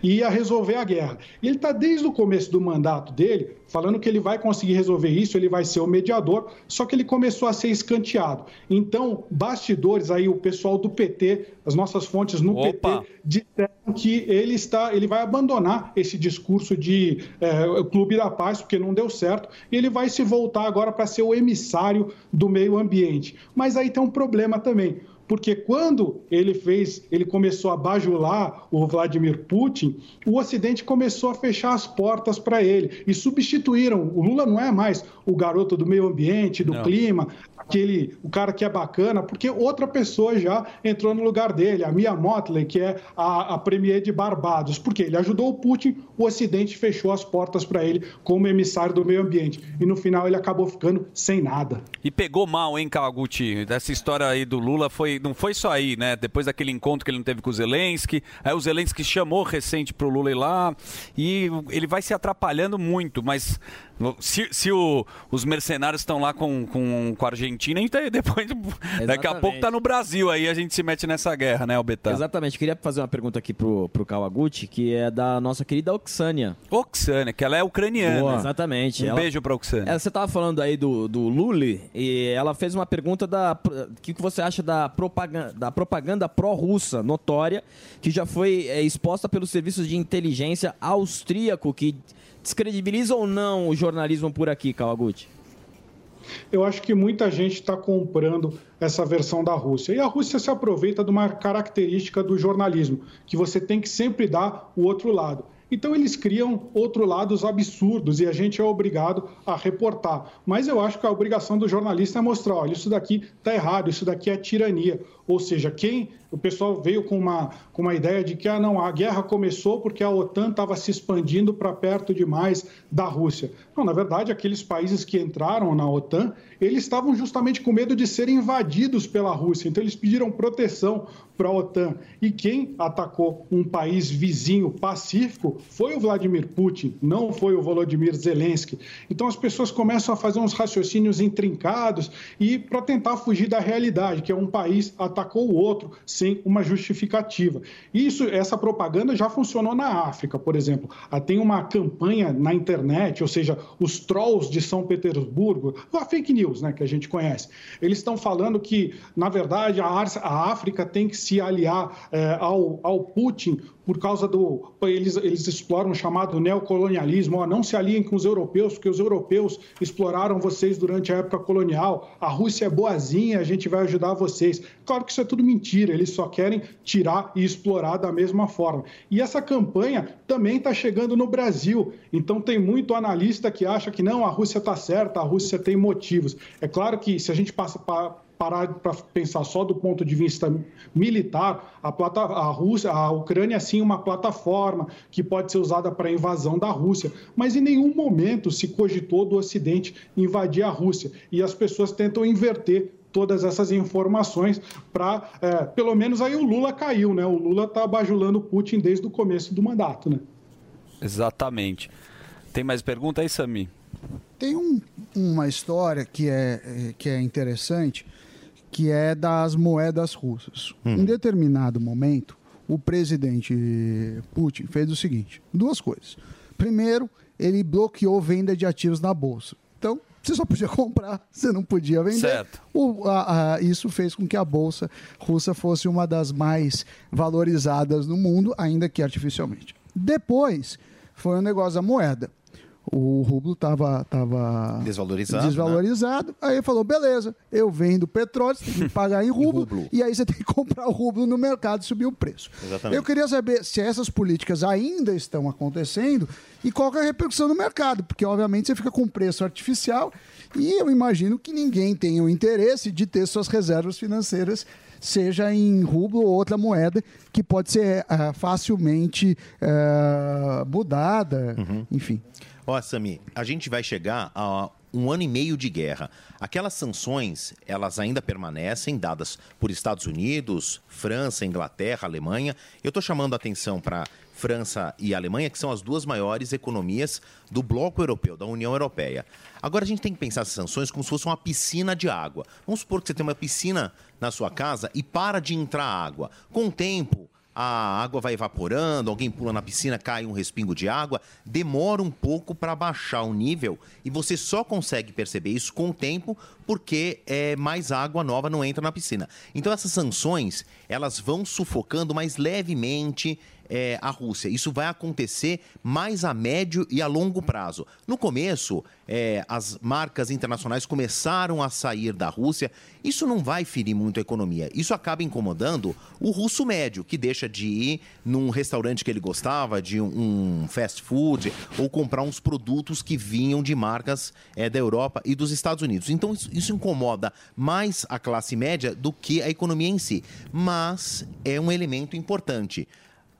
e ia resolver a guerra. E ele está desde o começo do mandato dele falando que ele vai conseguir resolver isso, ele vai ser o mediador, só que ele começou a ser escanteado. Então, bastidores aí, o pessoal do PT, as nossas fontes no Opa. PT, disseram que ele está, ele vai abandonar esse discurso de eh, Clube da Paz, porque não deu certo, e ele vai se voltar agora para ser o emissário do meio ambiente. Mas aí tem um problema também porque quando ele fez, ele começou a bajular o Vladimir Putin, o Ocidente começou a fechar as portas para ele e substituíram. O Lula não é mais o garoto do meio ambiente, do Não. clima, aquele o cara que é bacana, porque outra pessoa já entrou no lugar dele, a Mia Motley, que é a, a premier de Barbados, porque ele ajudou o Putin, o Ocidente fechou as portas para ele como emissário do meio ambiente e no final ele acabou ficando sem nada. E pegou mal, hein, Kawaguchi? Dessa história aí do Lula, foi, não foi só aí, né? Depois daquele encontro que ele não teve com o Zelensky, aí o Zelensky chamou recente pro Lula ir lá, e ele vai se atrapalhando muito, mas se, se o- os mercenários estão lá com, com, com a Argentina, então depois, daqui a pouco tá no Brasil, aí a gente se mete nessa guerra, né, Albertano? Exatamente. Queria fazer uma pergunta aqui pro, pro Kawaguchi, que é da nossa querida Oxânia. Oxânia, que ela é ucraniana. Boa. Exatamente. Um Ela- beijo pra Oxânia. É, você estava falando aí do, do Lully e ela fez uma pergunta da o que, que você acha da propaganda, da propaganda pró-russa notória que já foi é, exposta pelos serviços de inteligência austríaco que descredibiliza ou não o jornalismo por aqui, Kawaguchi? eu acho que muita gente está comprando essa versão da Rússia. E a Rússia se aproveita de uma característica do jornalismo, que você tem que sempre dar o outro lado. Então eles criam outro lados absurdos e a gente é obrigado a reportar. Mas eu acho que a obrigação do jornalista é mostrar, olha, isso daqui está errado, isso daqui é tirania. Ou seja, quem o pessoal veio com uma, com uma ideia de que ah, não, a guerra começou porque a OTAN estava se expandindo para perto demais da Rússia. Não, na verdade, aqueles países que entraram na OTAN, eles estavam justamente com medo de serem invadidos pela Rússia. Então eles pediram proteção para a OTAN. E quem atacou um país vizinho pacífico foi o Vladimir Putin, não foi o Volodymyr Zelensky. Então as pessoas começam a fazer uns raciocínios intrincados e para tentar fugir da realidade, que é um país atacou o outro sem uma justificativa. Isso, essa propaganda já funcionou na África, por exemplo. Ah, Tem uma campanha na internet, ou seja, os trolls de São Petersburgo, a fake news, né, que a gente conhece. Eles estão falando que, na verdade, a África tem que se aliar eh, ao, ao Putin por causa do. Eles, eles exploram o chamado neocolonialismo. Ó, não se aliem com os europeus, porque os europeus exploraram vocês durante a época colonial. A Rússia é boazinha, a gente vai ajudar vocês. Claro que isso é tudo mentira, eles só querem tirar e explorar da mesma forma. E essa campanha também está chegando no Brasil. Então tem muito analista que acha que não, a Rússia está certa, a Rússia tem motivos. É claro que se a gente passa para parar para pensar só do ponto de vista militar, a, plata, a Rússia, a Ucrânia sim é uma plataforma que pode ser usada para a invasão da Rússia, mas em nenhum momento se cogitou do Ocidente invadir a Rússia e as pessoas tentam inverter todas essas informações para, é, pelo menos aí o Lula caiu, né? O Lula está bajulando o Putin desde o começo do mandato, né? Exatamente. Tem mais pergunta aí, Sami? Tem um- uma história que é, é- que é interessante, que é das moedas russas. Em determinado momento, o presidente Putin fez o seguinte: duas coisas. Primeiro, ele bloqueou venda de ativos na bolsa. Então, você só podia comprar, você não podia vender. Certo. O- a- a- isso fez com que a bolsa russa fosse uma das mais valorizadas no mundo, ainda que artificialmente. Depois, foi o negócio da moeda. O rublo estava tava Desvalorizado, né? desvalorizado. Aí ele falou: beleza, eu vendo petróleo, você tem que pagar em rublo, e aí você tem que comprar o rublo no mercado e subir o preço. Exatamente. Eu queria saber se essas políticas ainda estão acontecendo e qual é a repercussão no mercado, porque obviamente você fica com preço artificial e eu imagino que ninguém tenha o interesse de ter suas reservas financeiras seja em rublo ou outra moeda que pode ser ah, facilmente ah, mudada, enfim. Ó, Sami, a gente vai chegar a um ano e meio de guerra. Aquelas sanções, elas ainda permanecem, dadas por Estados Unidos, França, Inglaterra, Alemanha. Eu estou chamando a atenção para França e Alemanha, que são as duas maiores economias do bloco europeu, da União Europeia. Agora a gente tem que pensar essas sanções como se fosse uma piscina de água. Vamos supor que você tem uma piscina na sua casa e para de entrar água. Com o tempo, a água vai evaporando, alguém pula na piscina, cai um respingo de água, demora um pouco para baixar o nível e você só consegue perceber isso com o tempo porque é, mais água nova não entra na piscina. Então essas sanções, elas vão sufocando mais levemente é, a Rússia. Isso vai acontecer mais a médio e a longo prazo. No começo, é, as marcas internacionais começaram a sair da Rússia. Isso não vai ferir muito a economia. Isso acaba incomodando o russo médio, que deixa de ir num restaurante que ele gostava, de um, fast food, ou comprar uns produtos que vinham de marcas é, da Europa e dos Estados Unidos. Então, isso, isso incomoda mais a classe média do que a economia em si. Mas é um elemento importante.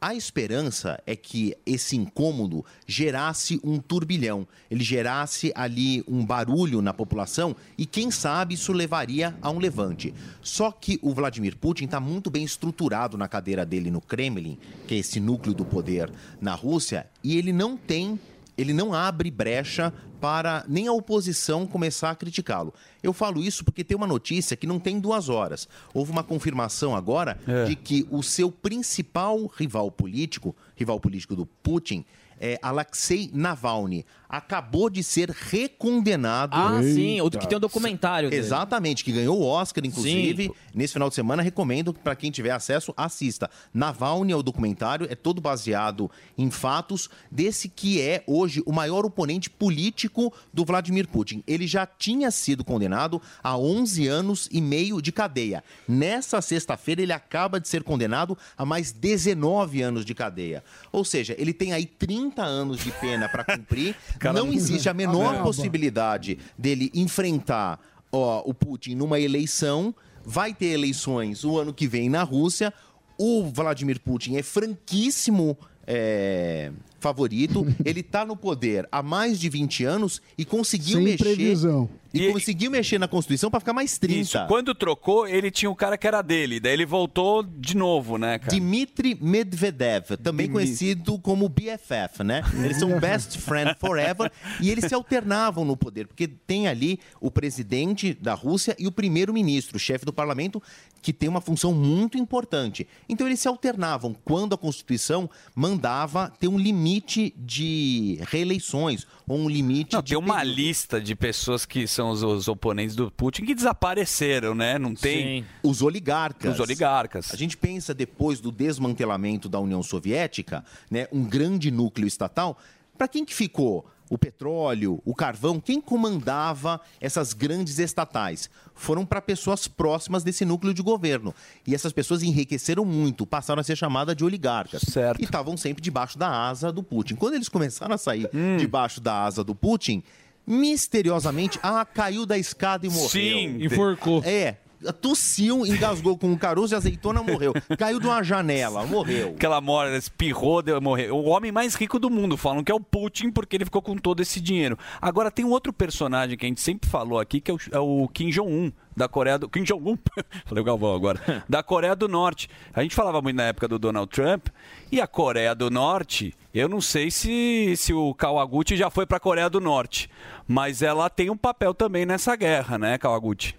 A esperança é que esse incômodo gerasse um turbilhão, ele gerasse ali um barulho na população e, quem sabe, isso levaria a um levante. Só que o Vladimir Putin está muito bem estruturado na cadeira dele no Kremlin, que é esse núcleo do poder na Rússia, e ele não tem ele não abre brecha para nem a oposição começar a criticá-lo. Eu falo isso porque tem uma notícia que não tem duas horas. Houve uma confirmação agora de que o seu principal rival político, rival político do Putin, é Alexei Navalny, acabou de ser recondenado. Ah, sim, o que tem um documentário dele. Exatamente, que ganhou o Oscar, inclusive. Nesse final de semana, recomendo para quem tiver acesso, assista. Navalny é o documentário, é todo baseado em fatos desse que é hoje o maior oponente político do Vladimir Putin. Ele já tinha sido condenado a 11 anos e meio de cadeia. Nessa sexta-feira, ele acaba de ser condenado a mais 19 anos de cadeia. Ou seja, ele tem aí 30 anos de pena para cumprir. Cara, Não existe a menor Caramba. possibilidade dele enfrentar ó, o Putin numa eleição. Vai ter eleições o ano que vem na Rússia. O Vladimir Putin é franquíssimo é, favorito. Ele está no poder há mais de 20 anos e conseguiu Sem mexer. previsão. E, conseguiu mexer na Constituição para ficar mais 30. Isso, quando trocou, ele tinha um cara que era dele, daí ele voltou de novo, né, cara? Dmitry Medvedev, também Dimi- conhecido como BFF, né? Eles são best friend forever e eles se alternavam no poder, porque tem ali o presidente da Rússia e o primeiro-ministro, o chefe do parlamento, que tem uma função muito importante. Então eles se alternavam quando a Constituição mandava ter um limite de reeleições ou um limite Não, de tem uma lista de pessoas que são os, os oponentes do Putin que desapareceram, né? Não tem. Os oligarcas. Os oligarcas. A gente pensa depois do desmantelamento da União Soviética, né, um grande núcleo estatal, para quem que ficou? O petróleo, o carvão, quem comandava essas grandes estatais? Foram para pessoas próximas desse núcleo de governo. E essas pessoas enriqueceram muito, passaram a ser chamadas de oligarcas. E estavam sempre debaixo da asa do Putin. Quando eles começaram a sair Hum. debaixo da asa do Putin, misteriosamente, ah, caiu da escada e morreu. Sim. Enforcou. É. Tossiu, engasgou com um caroço de azeitona, morreu. Caiu de uma janela, morreu. Aquela mora, espirrou, deu, morreu. O homem mais rico do mundo, falam que é o Putin, porque ele ficou com todo esse dinheiro. Agora, tem um outro personagem que a gente sempre falou aqui, que é o, é o Kim Jong-un, da Coreia do... Kim Jong-un? Falei o Galvão agora. da Coreia do Norte. A gente falava muito na época do Donald Trump, e a Coreia do Norte, eu não sei se, se o Kawaguchi já foi para a Coreia do Norte, mas ela tem um papel também nessa guerra, né, Kawaguchi?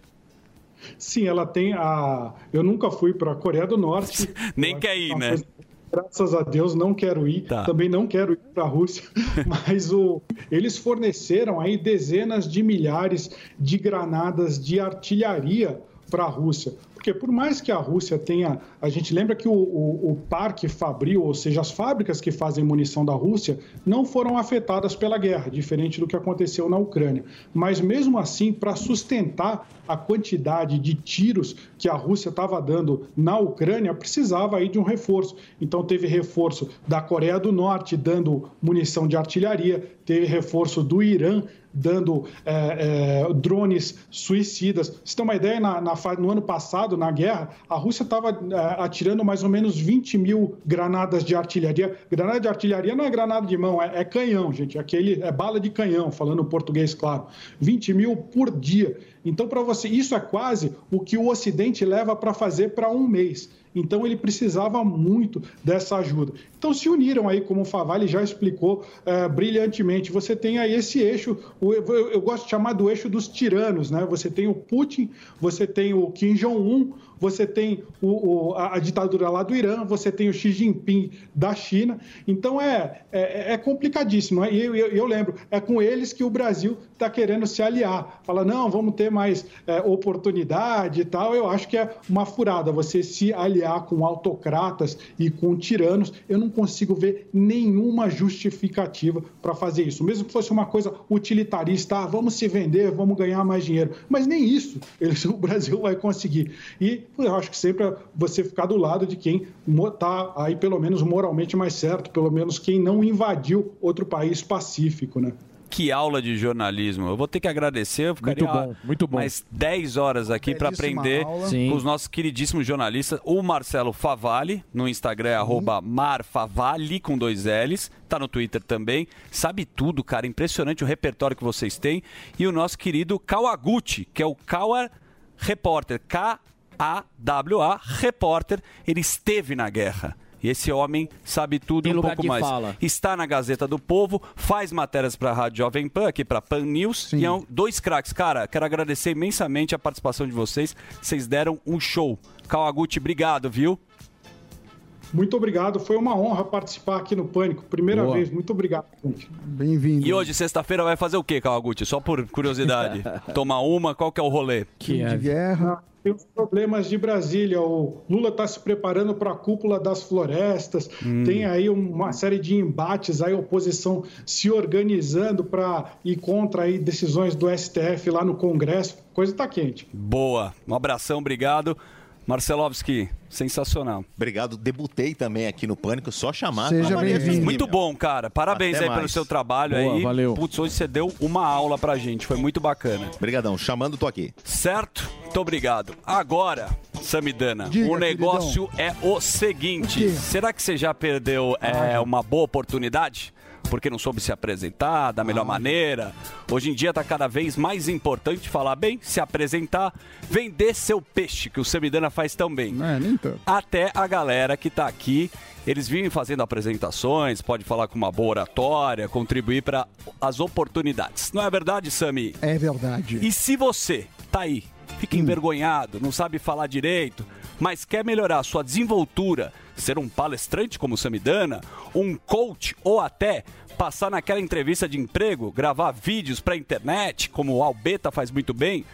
Sim, ela tem a. Eu nunca fui para a Coreia do Norte. Nem quer ir, Uma né? coisa- Graças a Deus não quero ir, Tá. também não quero ir para a Rússia, mas o, eles forneceram aí dezenas de milhares de granadas de artilharia para a Rússia. Porque por mais que a Rússia tenha. A gente lembra que o, o, o parque fabril, ou seja, as fábricas que fazem munição da Rússia, não foram afetadas pela guerra, diferente do que aconteceu na Ucrânia. Mas mesmo assim, para sustentar a quantidade de tiros que a Rússia estava dando na Ucrânia, precisava aí de um reforço. Então teve reforço da Coreia do Norte dando munição de artilharia, teve reforço do Irã dando é, é, drones suicidas. Você tem uma ideia, na, na no ano passado, na guerra, a Rússia estava é, atirando mais ou menos 20 mil granadas de artilharia. Granada de artilharia não é granada de mão, é, é canhão, gente. Aquele é bala de canhão, falando português, claro. 20 mil por dia. Então, para você, isso é quase o que o Ocidente leva para fazer para um mês. Então ele precisava muito dessa ajuda. Então se uniram aí, como o Favale já explicou eh, brilhantemente. Você tem aí esse eixo, o- eu, eu gosto de chamar do eixo dos tiranos, né? Você tem o Putin, você tem o Kim Jong-un, você tem o- o- a, a ditadura lá do Irã, você tem o Xi Jinping da China. Então é, é, é complicadíssimo. né? E eu, eu, eu lembro, é com eles que o Brasil está querendo se aliar. Fala, não, vamos ter mais é, oportunidade e tal. Eu acho que é uma furada você se aliar com autocratas e com tiranos. Eu não consigo ver nenhuma justificativa para fazer isso. Mesmo que fosse uma coisa utilitarista, ah, vamos se vender, vamos ganhar mais dinheiro. Mas nem isso eles- o Brasil vai conseguir. E eu acho que sempre é você ficar do lado de quem está aí, pelo menos moralmente mais certo, pelo menos quem não invadiu outro país pacífico, né? Que aula de jornalismo. Eu vou ter que agradecer, eu ficaria Muito bom, muito bom. mais 10 horas aqui para aprender aula. Sim. com os nossos queridíssimos jornalistas. O Marcelo Favalli, no Instagram é arroba marfavalli, com dois L's. Tá no Twitter também. Sabe tudo, cara. Impressionante o repertório que vocês têm. E o nosso querido Kawaguchi, que é o Kawa Repórter. K-A-W-A Repórter. Ele esteve na guerra. E esse homem sabe tudo e um pouco mais. fala. Está na Gazeta do Povo, faz matérias para a Rádio Jovem Pan, aqui para Pan News. E é um, dois craques. Cara, quero agradecer imensamente a participação de vocês. Vocês deram um show. Kawaguchi, obrigado, viu? Muito obrigado, foi uma honra participar aqui no Pânico. Primeira Boa. vez, muito obrigado, gente. Bem-vindo. E hoje, sexta-feira, vai fazer o quê, Kawaguchi? Só por curiosidade. Tomar uma, qual que é o rolê? Que de guerra. Tem os problemas de Brasília. O Lula está se preparando para a cúpula das florestas. Hum. Tem aí uma série de embates, aí a oposição se organizando para ir contra aí decisões do STF lá no Congresso. Coisa está quente. Boa. Um abração, obrigado. Marcelovski, sensacional. Obrigado. Debutei também aqui no Pânico, só chamar. Seja bem-vindo. Muito bom, cara. Parabéns Até aí pelo seu trabalho Boa, aí. valeu. Putz, hoje você deu uma aula pra gente. Foi muito bacana. Obrigadão. Chamando, tô aqui. Certo? Muito obrigado. Agora, Samidana, Diga, o negócio é o seguinte. Será que você já perdeu é, uma boa oportunidade? Porque não soube se apresentar da melhor maneira. Hoje em dia está cada vez mais importante falar bem, se apresentar, vender seu peixe, que o Samidana faz tão bem. É, nem tanto. Até a galera que está aqui, eles vivem fazendo apresentações, pode falar com uma boa oratória, contribuir para as oportunidades. Não é verdade, Sami? É verdade. E se você tá aí, fica envergonhado, não sabe falar direito, mas quer melhorar a sua desenvoltura, ser um palestrante como Samidana, um coach ou até passar naquela entrevista de emprego, gravar vídeos para internet, como o Albeta faz muito bem,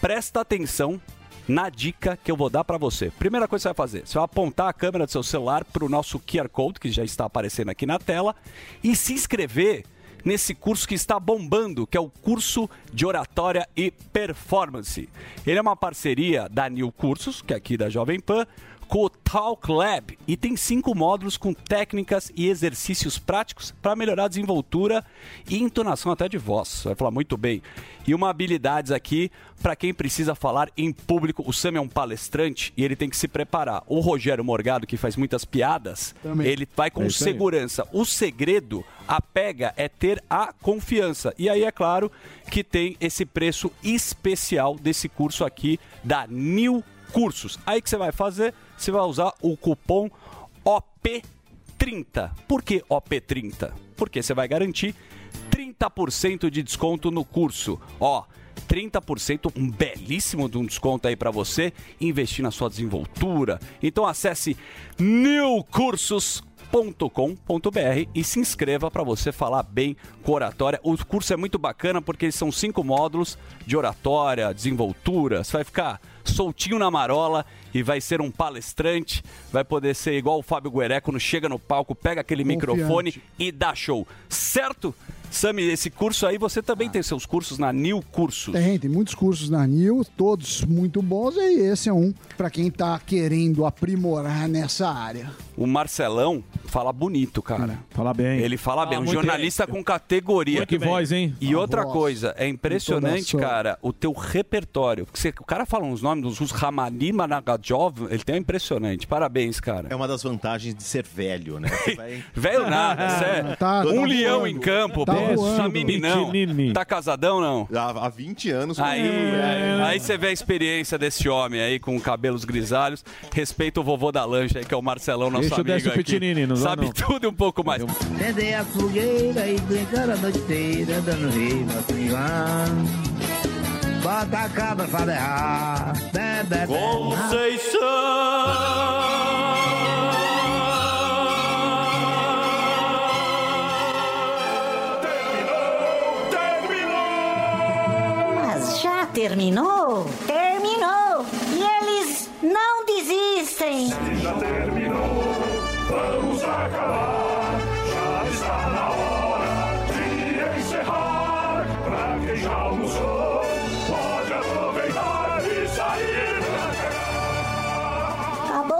presta atenção na dica que eu vou dar para você. Primeira coisa que você vai fazer, você vai apontar a câmera do seu celular para o nosso QR Code, que já está aparecendo aqui na tela, e se inscrever nesse curso que está bombando, que é o curso de oratória e performance. Ele é uma parceria da New Cursos, que é aqui da Jovem Pan, com o Talk Lab e tem cinco módulos com técnicas e exercícios práticos para melhorar a desenvoltura e entonação até de voz. Você vai falar muito bem. E uma habilidades aqui para quem precisa falar em público. O Sam é um palestrante e ele tem que se preparar. O Rogério Morgado, que faz muitas piadas, Também. ele vai com É segurança. O segredo, a pega, é ter a confiança. E aí é claro que tem esse preço especial desse curso aqui da New Cursos. Aí que você vai fazer? Você vai usar o cupom OP30. Por que OP30? Porque você vai garantir 30% de desconto no curso. Ó, 30%, um belíssimo de um desconto aí para você investir na sua desenvoltura. Então acesse newcursos.com.br e se inscreva para você falar bem com oratória. O curso é muito bacana porque são cinco módulos de oratória, desenvoltura. Você vai ficar soltinho na marola e vai ser um palestrante. Vai poder ser igual o Fábio Gueré quando chega no palco, pega aquele microfone e dá show. Certo? Sami, esse curso aí, você também tem seus cursos na New Cursos. Tem, tem muitos cursos na NIL, todos muito bons, e esse é um para quem tá querendo aprimorar nessa área. O Marcelão fala bonito, cara. Fala bem. Ele fala Fala bem. Um jornalista com categoria. Muito Que bem. voz, hein? E A outra voz. coisa, é impressionante, cara, o teu repertório. Porque você- o cara fala uns nomes, os Ramani Managajov, ele tem um impressionante. Parabéns, cara. É uma das vantagens de ser velho, né? Vai- Velho nada, sério. Tá- um tá leão voando. em campo, Tá pô, voando. tá meninão. Tá casadão, não? Há, há 20 anos. Aí, É. aí você vê a experiência desse homem aí com cabelos grisalhos. Respeita o vovô da lancha aí, que é o Marcelão, nosso Deixa amigo aqui. Pitinini, não Sabe não. tudo e um pouco mais. Acender a fogueira e brincar a noite inteira, dando rima. Bota a cabra pra berrar, bebe, Mas já terminou? Terminou! E eles não desistem! Já terminou, vamos acabar. Já está na hora de encerrar. Pra quem já almoçou,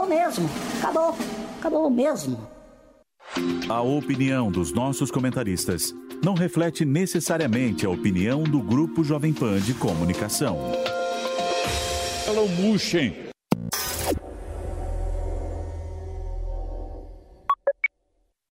Acabou mesmo! Acabou! Acabou mesmo! A opinião dos nossos comentaristas não reflete necessariamente a opinião do Grupo Jovem Pan de Comunicação. Hello, Mushen.